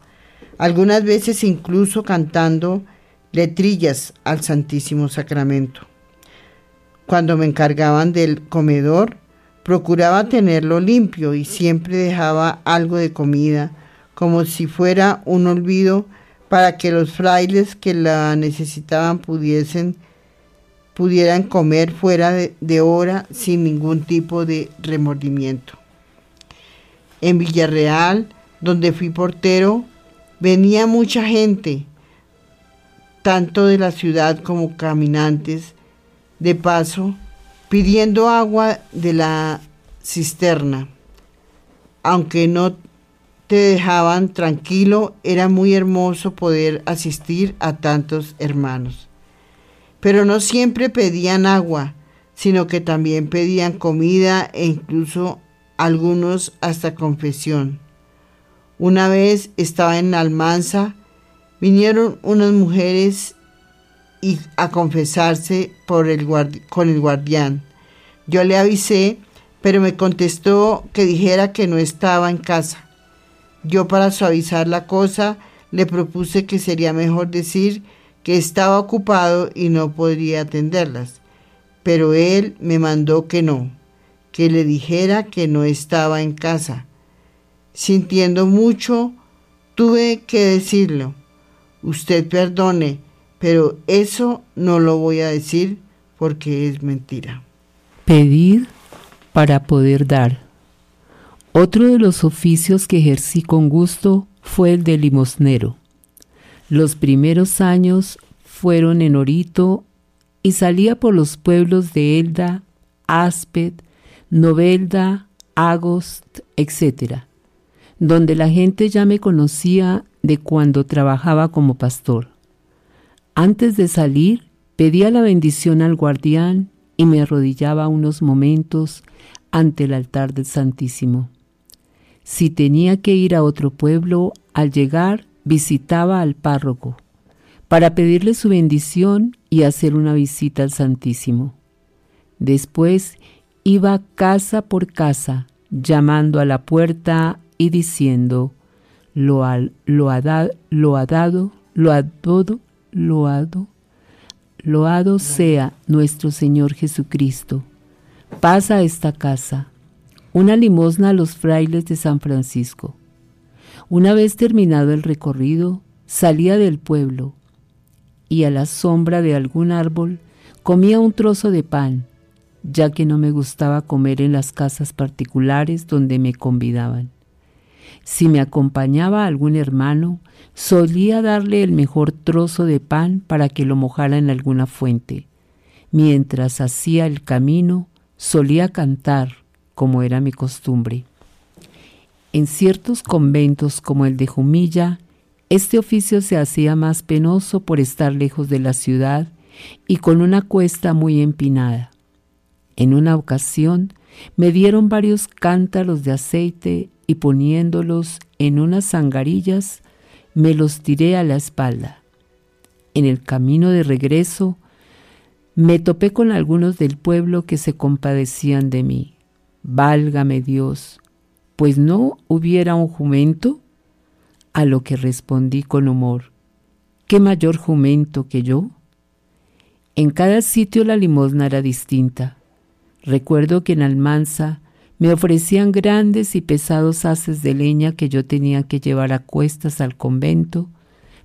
algunas veces incluso cantando letrillas al Santísimo Sacramento. Cuando me encargaban del comedor, procuraba tenerlo limpio y siempre dejaba algo de comida, como si fuera un olvido para que los frailes que la necesitaban pudiesen pudieran comer fuera de, de hora sin ningún tipo de remordimiento. En Villarreal, donde fui portero, venía mucha gente, tanto de la ciudad como caminantes, de paso, pidiendo agua de la cisterna. Aunque no te dejaban tranquilo, era muy hermoso poder asistir a tantos hermanos. Pero no siempre pedían agua, sino que también pedían comida e incluso algunos hasta confesión. Una vez estaba en Almanza, vinieron unas mujeres y a confesarse por el con el guardián. Yo le avisé, pero me contestó que dijera que no estaba en casa. Yo para suavizar la cosa le propuse que sería mejor decir que estaba ocupado y no podría atenderlas. Pero él me mandó que no, que le dijera que no estaba en casa. Sintiendo mucho, tuve que decirlo. Usted perdone, pero eso no lo voy a decir porque es mentira. Pedir para poder dar. Otro de los oficios que ejercí con gusto fue el de limosnero. Los primeros años fueron en Orito y salía por los pueblos de Elda, Asped, Novelda, Agost, etc., donde la gente ya me conocía de cuando trabajaba como pastor. Antes de salir, pedía la bendición al guardián y me arrodillaba unos momentos ante el altar del Santísimo. Si tenía que ir a otro pueblo, al llegar visitaba al párroco para pedirle su bendición y hacer una visita al Santísimo. Después iba casa por casa, llamando a la puerta y diciendo, lo, al, lo, ha, da, lo ha dado, lo ha dado, loado, loado sea nuestro Señor Jesucristo. Pasa a esta casa, una limosna a los frailes de San Francisco. Una vez terminado el recorrido, salía del pueblo y a la sombra de algún árbol comía un trozo de pan, ya que no me gustaba comer en las casas particulares donde me convidaban. Si me acompañaba algún hermano, solía darle el mejor trozo de pan para que lo mojara en alguna fuente. Mientras hacía el camino, solía cantar, como era mi costumbre. En ciertos conventos como el de Jumilla, este oficio se hacía más penoso por estar lejos de la ciudad y con una cuesta muy empinada. En una ocasión me dieron varios cántaros de aceite y poniéndolos en unas zangarillas me los tiré a la espalda. En el camino de regreso me topé con algunos del pueblo que se compadecían de mí. Válgame Dios, pues no hubiera un jumento. A lo que respondí con humor, ¿qué mayor jumento que yo? En cada sitio la limosna era distinta. Recuerdo que en Almanza me ofrecían grandes y pesados haces de leña que yo tenía que llevar a cuestas al convento,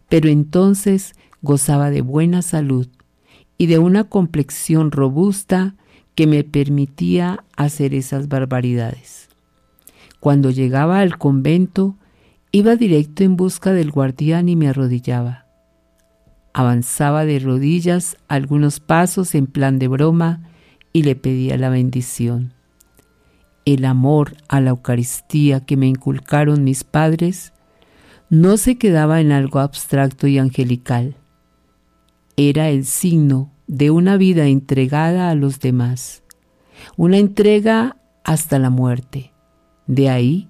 pero entonces gozaba de buena salud y de una complexión robusta que me permitía hacer esas barbaridades. Cuando llegaba al convento, iba directo en busca del guardián y me arrodillaba. Avanzaba de rodillas algunos pasos en plan de broma y le pedía la bendición. El amor a la Eucaristía que me inculcaron mis padres no se quedaba en algo abstracto y angelical. Era el signo de una vida entregada a los demás, una entrega hasta la muerte. De ahí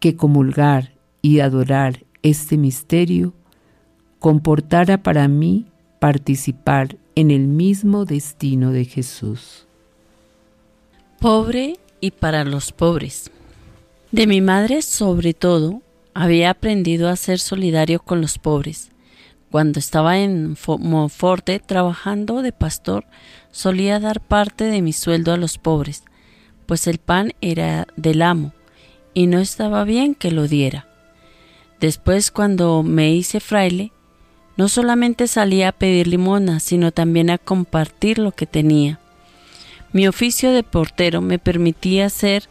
que comulgar y adorar este misterio comportara para mí participar en el mismo destino de Jesús. Pobre y para los pobres. De mi madre, sobre todo, había aprendido a ser solidario con los pobres. Cuando estaba en Fo- Monforte trabajando de pastor, solía dar parte de mi sueldo a los pobres, pues el pan era del amo, y no estaba bien que lo diera. Después, cuando me hice fraile, no solamente salía a pedir limosna, sino también a compartir lo que tenía. Mi oficio de portero me permitía ser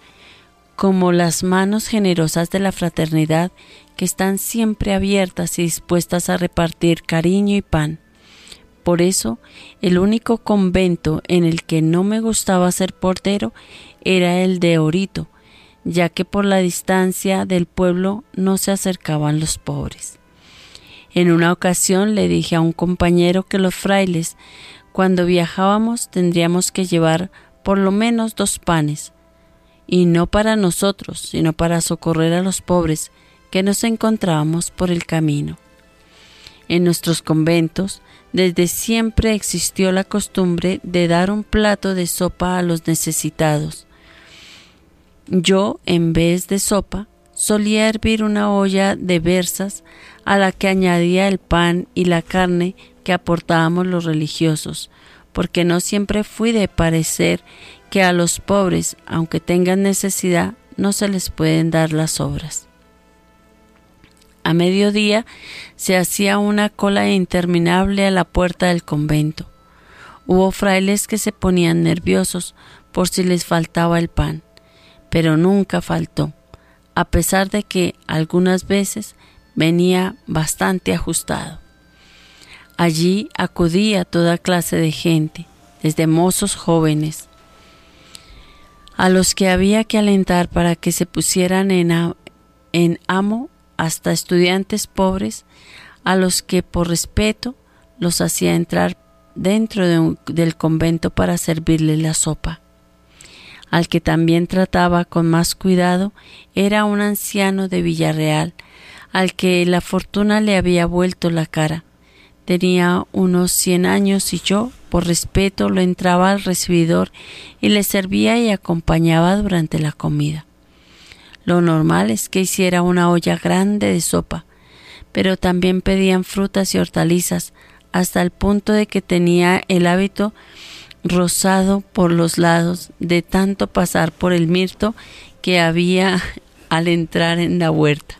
como las manos generosas de la fraternidad que están siempre abiertas y dispuestas a repartir cariño y pan. Por eso, el único convento en el que no me gustaba ser portero era el de Orito, ya que por la distancia del pueblo no se acercaban los pobres. En una ocasión le dije a un compañero que los frailes, cuando viajábamos, tendríamos que llevar por lo menos dos panes, y no para nosotros, sino para socorrer a los pobres que nos encontrábamos por el camino. En nuestros conventos, desde siempre existió la costumbre de dar un plato de sopa a los necesitados. Yo, en vez de sopa, solía hervir una olla de versas a la que añadía el pan y la carne que aportábamos los religiosos, porque no siempre fui de parecer que a los pobres, aunque tengan necesidad, no se les pueden dar las obras. A mediodía se hacía una cola interminable a la puerta del convento. Hubo frailes que se ponían nerviosos por si les faltaba el pan, pero nunca faltó, a pesar de que algunas veces venía bastante ajustado. Allí acudía toda clase de gente, desde mozos jóvenes, a los que había que alentar para que se pusieran en, en amo hasta estudiantes pobres, a los que por respeto los hacía entrar dentro de un- del convento para servirle la sopa. Al que también trataba con más cuidado era un anciano de Villarreal, al que la fortuna le había vuelto la cara. Tenía unos cien años y yo, por respeto, lo entraba al recibidor y le servía y acompañaba durante la comida. Lo normal es que hiciera una olla grande de sopa, pero también pedían frutas y hortalizas, hasta el punto de que tenía el hábito rosado por los lados de tanto pasar por el mirto que había (laughs) al entrar en la huerta.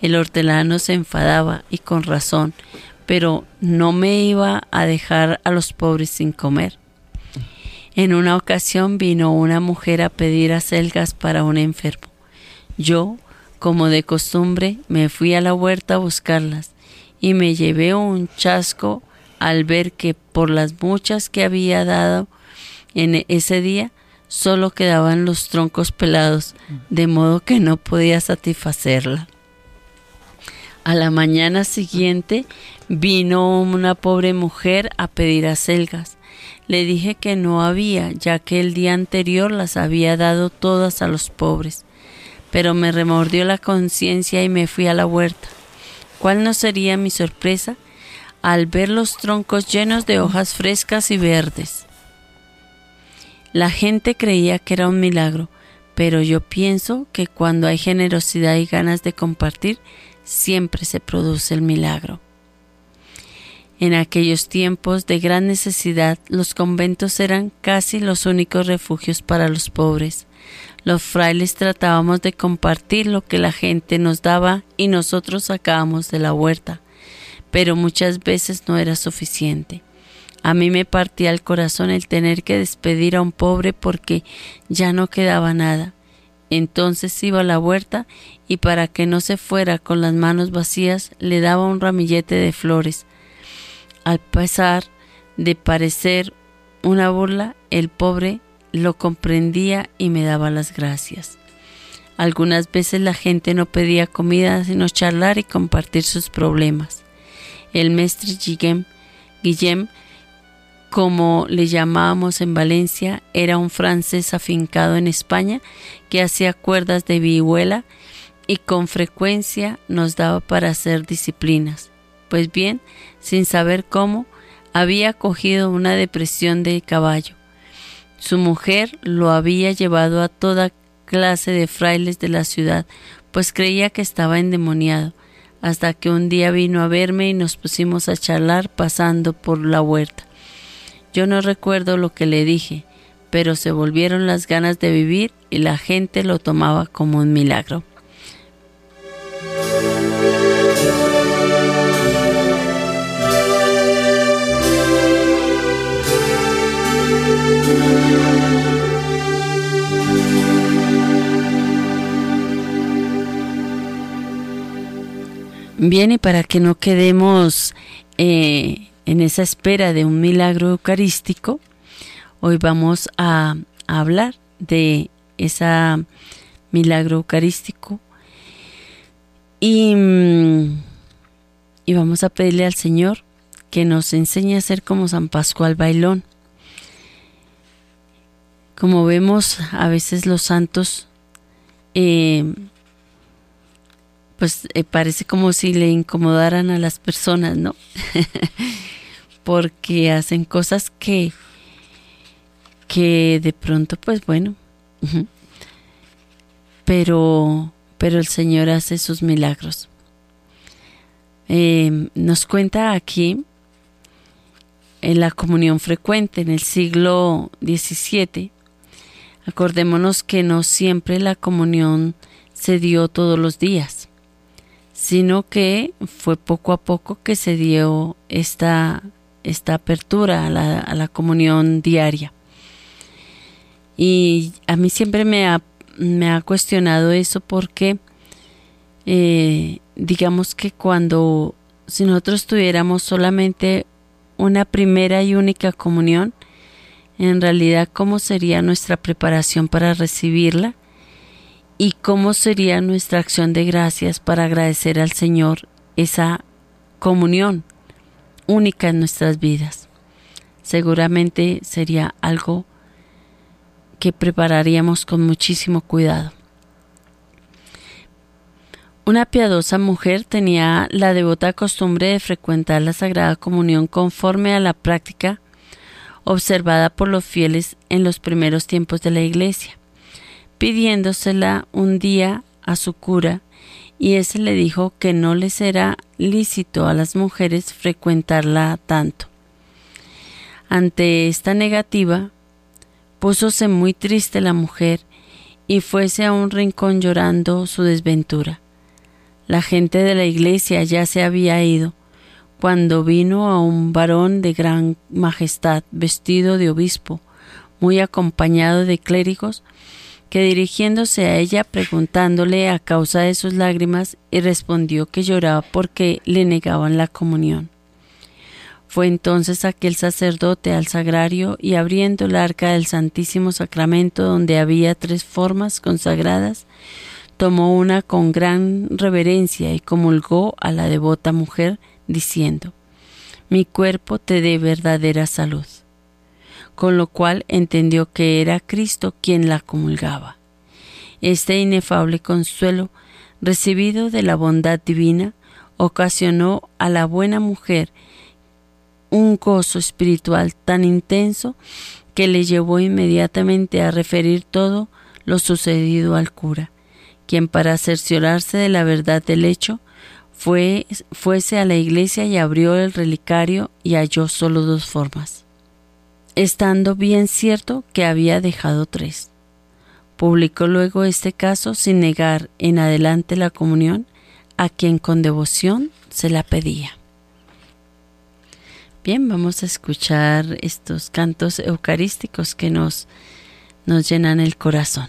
El hortelano se enfadaba y con razón, pero no me iba a dejar a los pobres sin comer. En una ocasión vino una mujer a pedir acelgas para un enfermo. Yo, como de costumbre, me fui a la huerta a buscarlas y me llevé un chasco al ver que por las muchas que había dado en ese día solo quedaban los troncos pelados, de modo que no podía satisfacerla. A la mañana siguiente vino una pobre mujer a pedir acelgas. Le dije que no había, ya que el día anterior las había dado todas a los pobres. Pero me remordió la conciencia y me fui a la huerta. ¿Cuál no sería mi sorpresa al ver los troncos llenos de hojas frescas y verdes? La gente creía que era un milagro, pero yo pienso que cuando hay generosidad y ganas de compartir, siempre se produce el milagro. En aquellos tiempos de gran necesidad, los conventos eran casi los únicos refugios para los pobres. Los frailes tratábamos de compartir lo que la gente nos daba y nosotros sacábamos de la huerta, pero muchas veces no era suficiente. A mí me partía el corazón el tener que despedir a un pobre porque ya no quedaba nada. Entonces iba a la huerta y para que no se fuera con las manos vacías le daba un ramillete de flores. Al pesar de parecer una burla, el pobre lo comprendía y me daba las gracias. Algunas veces la gente no pedía comida sino charlar y compartir sus problemas. El mestre Guillem, Guillem como le llamábamos en Valencia, era un francés afincado en España que hacía cuerdas de vihuela y con frecuencia nos daba para hacer disciplinas. Pues bien, sin saber cómo, había cogido una depresión de caballo. Su mujer lo había llevado a toda clase de frailes de la ciudad, pues creía que estaba endemoniado, hasta que un día vino a verme y nos pusimos a charlar pasando por la huerta. Yo no recuerdo lo que le dije, pero se volvieron las ganas de vivir y la gente lo tomaba como un milagro. Bien, y para que no quedemos eh, en esa espera de un milagro eucarístico, hoy vamos a, hablar de ese milagro eucarístico y, mm, y vamos a pedirle al Señor que nos enseñe a ser como San Pascual Bailón. Como vemos, a veces los santos eh, pues eh, parece como si le incomodaran a las personas, ¿no? (laughs) Porque hacen cosas que, que de pronto, pues bueno, pero, pero el Señor hace sus milagros. Eh, nos cuenta aquí en la comunión frecuente en el siglo XVII. Acordémonos que no siempre la comunión se dio todos los días sino que fue poco a poco que se dio esta, esta apertura a la, comunión diaria. Y a mí siempre me ha, me ha cuestionado eso porque eh, digamos que cuando si nosotros tuviéramos solamente una primera y única comunión, en realidad cómo sería nuestra preparación para recibirla y cómo sería nuestra acción de gracias para agradecer al Señor esa comunión única en nuestras vidas. Seguramente sería algo que prepararíamos con muchísimo cuidado. Una piadosa mujer tenía la devota costumbre de frecuentar la Sagrada Comunión conforme a la práctica observada por los fieles en los primeros tiempos de la Iglesia pidiéndosela un día a su cura, y ése le dijo que no le será lícito a las mujeres frecuentarla tanto. Ante esta negativa, púsose muy triste la mujer y fuese a un rincón llorando su desventura. La gente de la iglesia ya se había ido, cuando vino a un varón de gran majestad, vestido de obispo, muy acompañado de clérigos, que dirigiéndose a ella preguntándole a causa de sus lágrimas y respondió que lloraba porque le negaban la comunión. Fue entonces aquel sacerdote al sagrario y abriendo el arca del Santísimo Sacramento donde había tres formas consagradas, tomó una con gran reverencia y comulgó a la devota mujer, diciendo Mi cuerpo te dé verdadera salud con lo cual entendió que era Cristo quien la comulgaba. Este inefable consuelo, recibido de la bondad divina, ocasionó a la buena mujer un gozo espiritual tan intenso que le llevó inmediatamente a referir todo lo sucedido al cura, quien para cerciorarse de la verdad del hecho, fue, fuese a la iglesia y abrió el relicario y halló solo dos formas estando bien cierto que había dejado tres. Publicó luego este caso sin negar en adelante la comunión a quien con devoción se la pedía. Bien, vamos a escuchar estos cantos eucarísticos que nos, nos llenan el corazón.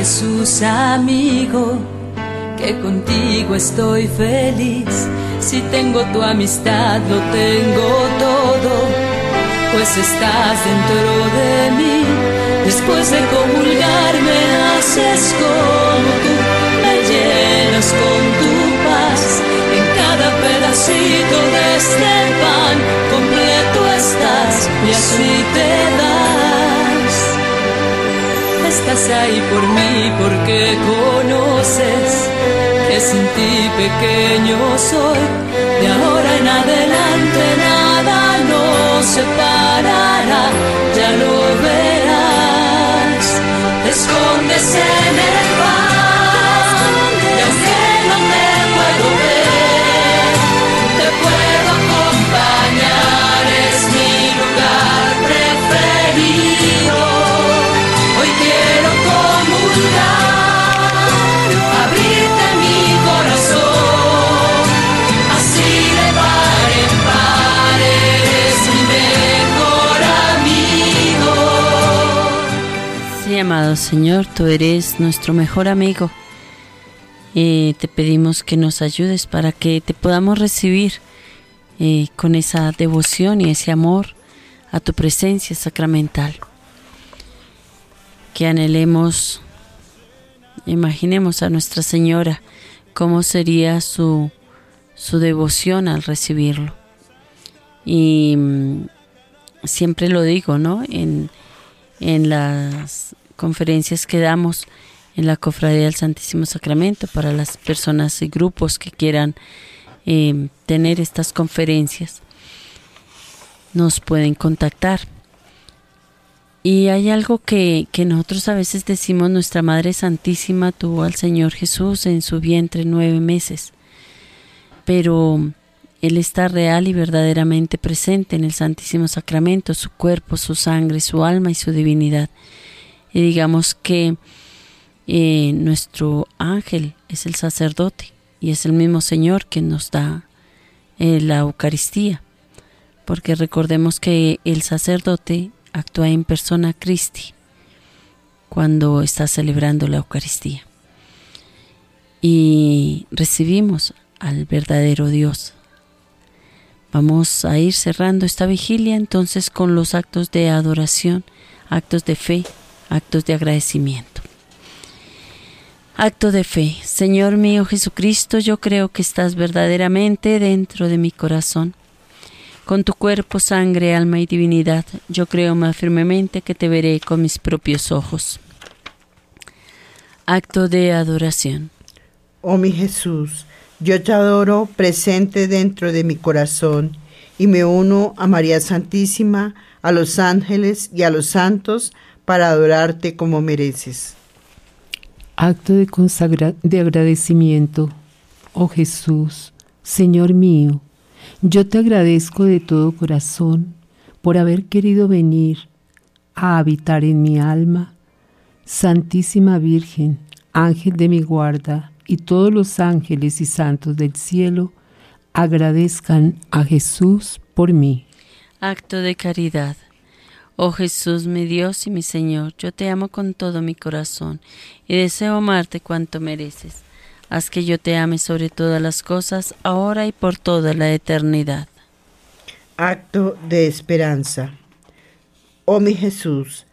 Jesús amigo, que contigo estoy feliz. Si tengo tu amistad, lo tengo todo, pues estás dentro de mí. Después de comulgar me haces como tú, me llenas con tu paz. En cada pedacito de este pan completo estás y así te das. Estás ahí por mí porque conoces que sin ti pequeño soy. De ahora en adelante nada nos separará, ya lo verás. Te escondes en el pan, amado Señor, tú eres nuestro mejor amigo. Y te pedimos que nos ayudes para que te podamos recibir eh, con esa devoción y ese amor a tu presencia sacramental. Que anhelemos, imaginemos a Nuestra Señora, cómo sería su, su devoción al recibirlo. Y mm, siempre lo digo, ¿no? En, en las conferencias que damos en la Cofradía del Santísimo Sacramento para las personas y grupos que quieran eh, tener estas conferencias. Nos pueden contactar. Y hay algo que, que nosotros a veces decimos, nuestra Madre Santísima tuvo al Señor Jesús en su vientre nueve meses, pero Él está real y verdaderamente presente en el Santísimo Sacramento, su cuerpo, su sangre, su alma y su divinidad. Y digamos que eh, nuestro ángel es el sacerdote y es el mismo Señor que nos da eh, la Eucaristía, porque recordemos que el sacerdote actúa en persona Christi cuando está celebrando la Eucaristía. Y recibimos al verdadero Dios. Vamos a ir cerrando esta vigilia entonces con los actos de adoración, actos de fe, actos de agradecimiento. Acto de fe. Señor mío Jesucristo, yo creo que estás verdaderamente dentro de mi corazón. Con tu cuerpo, sangre, alma y divinidad, yo creo más firmemente que te veré con mis propios ojos. Acto de adoración. Oh mi Jesús, yo te adoro presente dentro de mi corazón y me uno a María Santísima, a los ángeles y a los santos para adorarte como mereces. Acto de, consagra de agradecimiento. Oh Jesús, Señor mío, yo te agradezco de todo corazón por haber querido venir a habitar en mi alma. Santísima Virgen, Ángel de mi guarda, y todos los ángeles y santos del cielo, agradezcan a Jesús por mí. Acto de caridad. Oh Jesús, mi Dios y mi Señor, yo te amo con todo mi corazón y deseo amarte cuanto mereces. Haz que yo te ame sobre todas las cosas, ahora y por toda la eternidad. Acto de esperanza. Oh mi Jesús,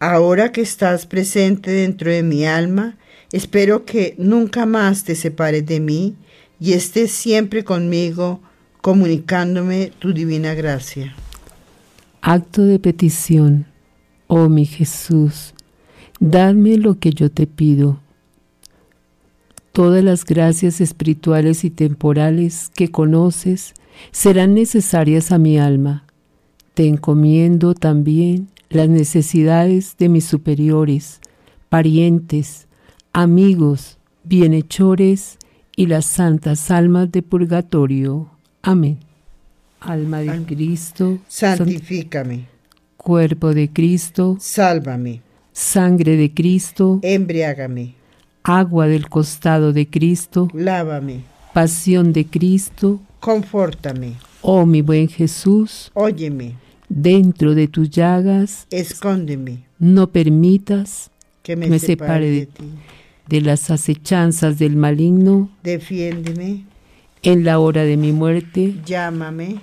ahora que estás presente dentro de mi alma, espero que nunca más te separes de mí y estés siempre conmigo, comunicándome tu divina gracia. Acto de petición. Oh mi Jesús, dadme lo que yo te pido. Todas las gracias espirituales y temporales que conoces serán necesarias a mi alma. Te encomiendo también las necesidades de mis superiores, parientes, amigos, bienhechores y las santas almas de purgatorio. Amén. Alma de Cristo, santifícame. Cuerpo de Cristo, sálvame. Sangre de Cristo, embriágame. Agua del costado de Cristo, lávame. Pasión de Cristo, confórtame. Oh mi buen Jesús, óyeme. Dentro de tus llagas, escóndeme. No permitas que me, separe, de, ti. De las acechanzas del maligno, defiéndeme. En la hora de mi muerte, llámame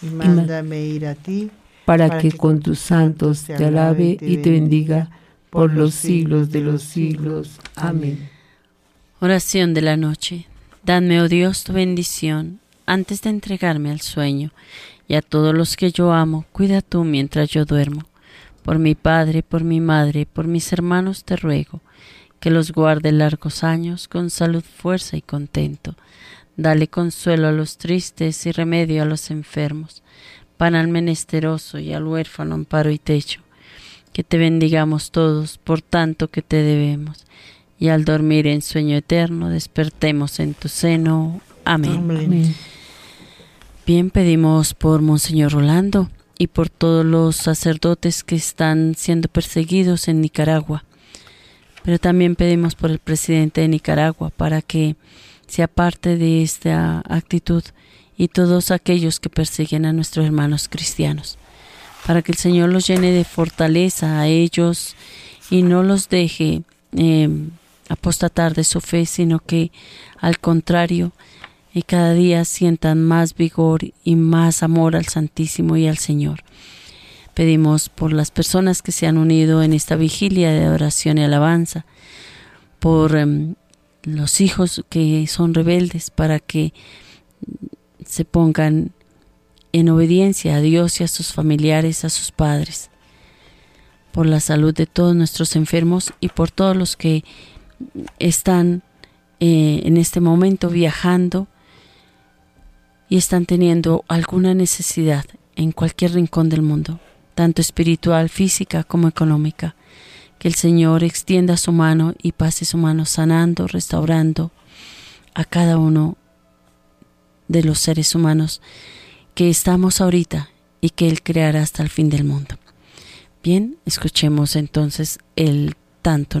y mándame ir a ti, para, que, con tus santos te alabe y te bendiga por los siglos de los siglos. Amén. Oración de la noche. Dadme, oh Dios, tu bendición antes de entregarme al sueño, y a todos los que yo amo, cuida tú mientras yo duermo. Por mi Padre, por mi Madre, por mis hermanos te ruego, que los guarde largos años con salud, fuerza y contento. Dale consuelo a los tristes y remedio a los enfermos pan al menesteroso y al huérfano amparo y techo. Que te bendigamos todos por tanto que te debemos, y al dormir en sueño eterno despertemos en tu seno. Amén. Bien, pedimos por Monseñor Rolando y por todos los sacerdotes que están siendo perseguidos en Nicaragua. Pero también pedimos por el presidente de Nicaragua para que sea parte de esta actitud y todos aquellos que persiguen a nuestros hermanos cristianos, para que el Señor los llene de fortaleza a ellos y no los deje em, apostatar de su fe, sino que al contrario, y cada día sientan más vigor y más amor al Santísimo y al Señor. Pedimos por las personas que se han unido en esta vigilia de oración y alabanza, por em, los hijos que son rebeldes, para que se pongan en obediencia a Dios y a sus familiares, a sus padres, por la salud de todos nuestros enfermos y por todos los que están eh, en este momento viajando y están teniendo alguna necesidad en cualquier rincón del mundo, tanto espiritual, física como económica. Que el Señor extienda su mano y pase su mano sanando, restaurando a cada uno de los seres humanos que estamos ahorita y que Él creará hasta el fin del mundo. Bien, escuchemos entonces el tanto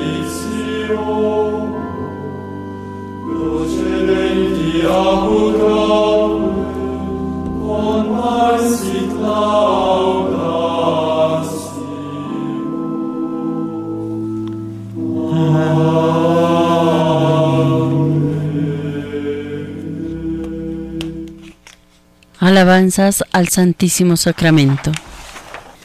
Alabanzas al Santísimo Sacramento.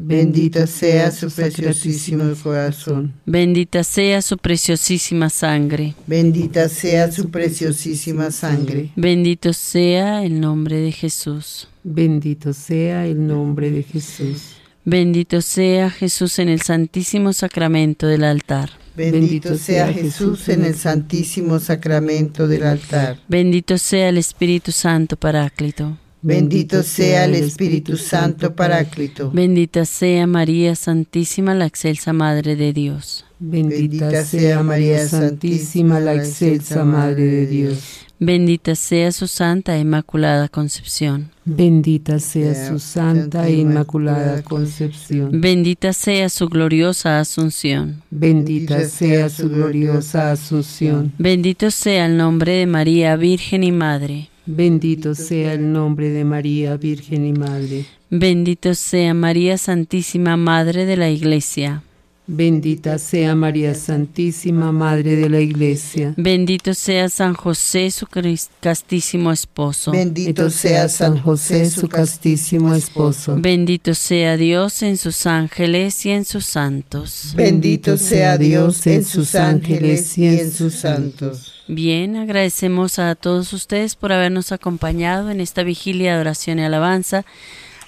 Bendito sea su preciosísimo corazón. Bendita sea su preciosísima sangre. Bendita sea su preciosísima sangre. Bendito sea el nombre de Jesús. Bendito sea el nombre de Jesús. Bendito sea Jesús en el santísimo sacramento del altar. Bendito sea Jesús en el santísimo sacramento del altar. Bendito sea el Espíritu Santo Paráclito. Bendito sea el Espíritu Santo Paráclito. Bendita sea María Santísima, la excelsa Madre de Dios. Bendita sea María Santísima, la excelsa Madre de Dios. Bendita sea su Santa e Inmaculada Concepción. Bendita sea su Santa e Inmaculada Concepción. Bendita sea su gloriosa Asunción. Bendita sea su gloriosa Asunción. Bendito sea el nombre de María, Virgen y Madre. Bendito sea el nombre de María, Virgen y Madre. Bendito sea María Santísima, Madre de la Iglesia. Bendita sea María Santísima, Madre de la Iglesia. Bendito sea San José, su castísimo esposo. Bendito sea San José, su castísimo esposo. Bendito sea Dios en sus ángeles y en sus santos. Bendito sea Dios en sus ángeles y en sus santos. Bien, agradecemos a todos ustedes por habernos acompañado en esta vigilia de oración y alabanza.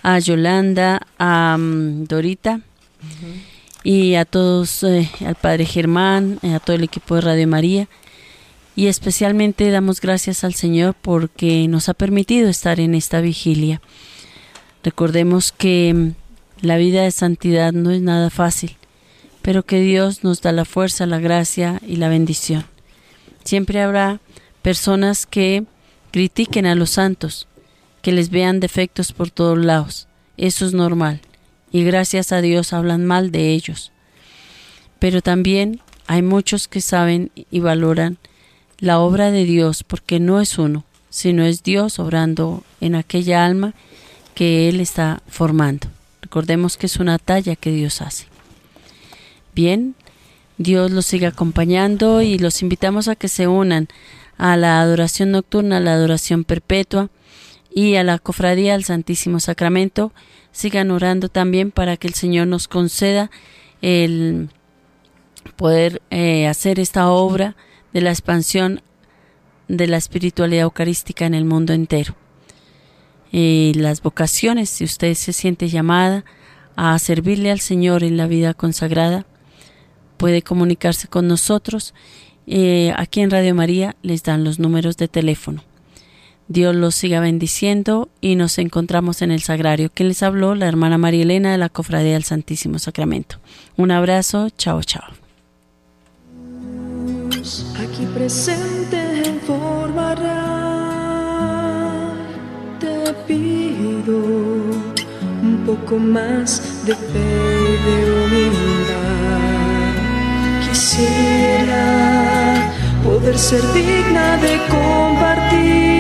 A Yolanda, a mm, Dorita y a todos, eh, al Padre Germán, eh, a todo el equipo de Radio María. Y especialmente damos gracias al Señor porque nos ha permitido estar en esta vigilia. Recordemos que mm, la vida de santidad no es nada fácil, pero que Dios nos da la fuerza, la gracia y la bendición. Siempre habrá personas que critiquen a los santos, que les vean defectos por todos lados. Eso es normal y gracias a Dios hablan mal de ellos. Pero también hay muchos que saben y valoran la obra de Dios porque no es uno, sino es Dios obrando en aquella alma que Él está formando. Recordemos que es una talla que Dios hace. Bien, Dios los sigue acompañando y los invitamos a que se unan a la adoración nocturna, a la adoración perpetua y a la cofradía al Santísimo Sacramento sigan orando también para que el Señor nos conceda el poder eh, hacer esta obra de la expansión de la espiritualidad eucarística en el mundo entero. Y las vocaciones, si usted se siente llamada a servirle al Señor en la vida consagrada, puede comunicarse con nosotros. Eh, aquí en Radio María les dan los números de teléfono Dios los siga bendiciendo y nos encontramos en el sagrario. ¿Quién les habló? La hermana María Elena de la Cofradía del Santísimo Sacramento. Un abrazo, chao, chao. Aquí presente en forma real, te pido un poco más de fe y de humildad poder ser digna de compartir.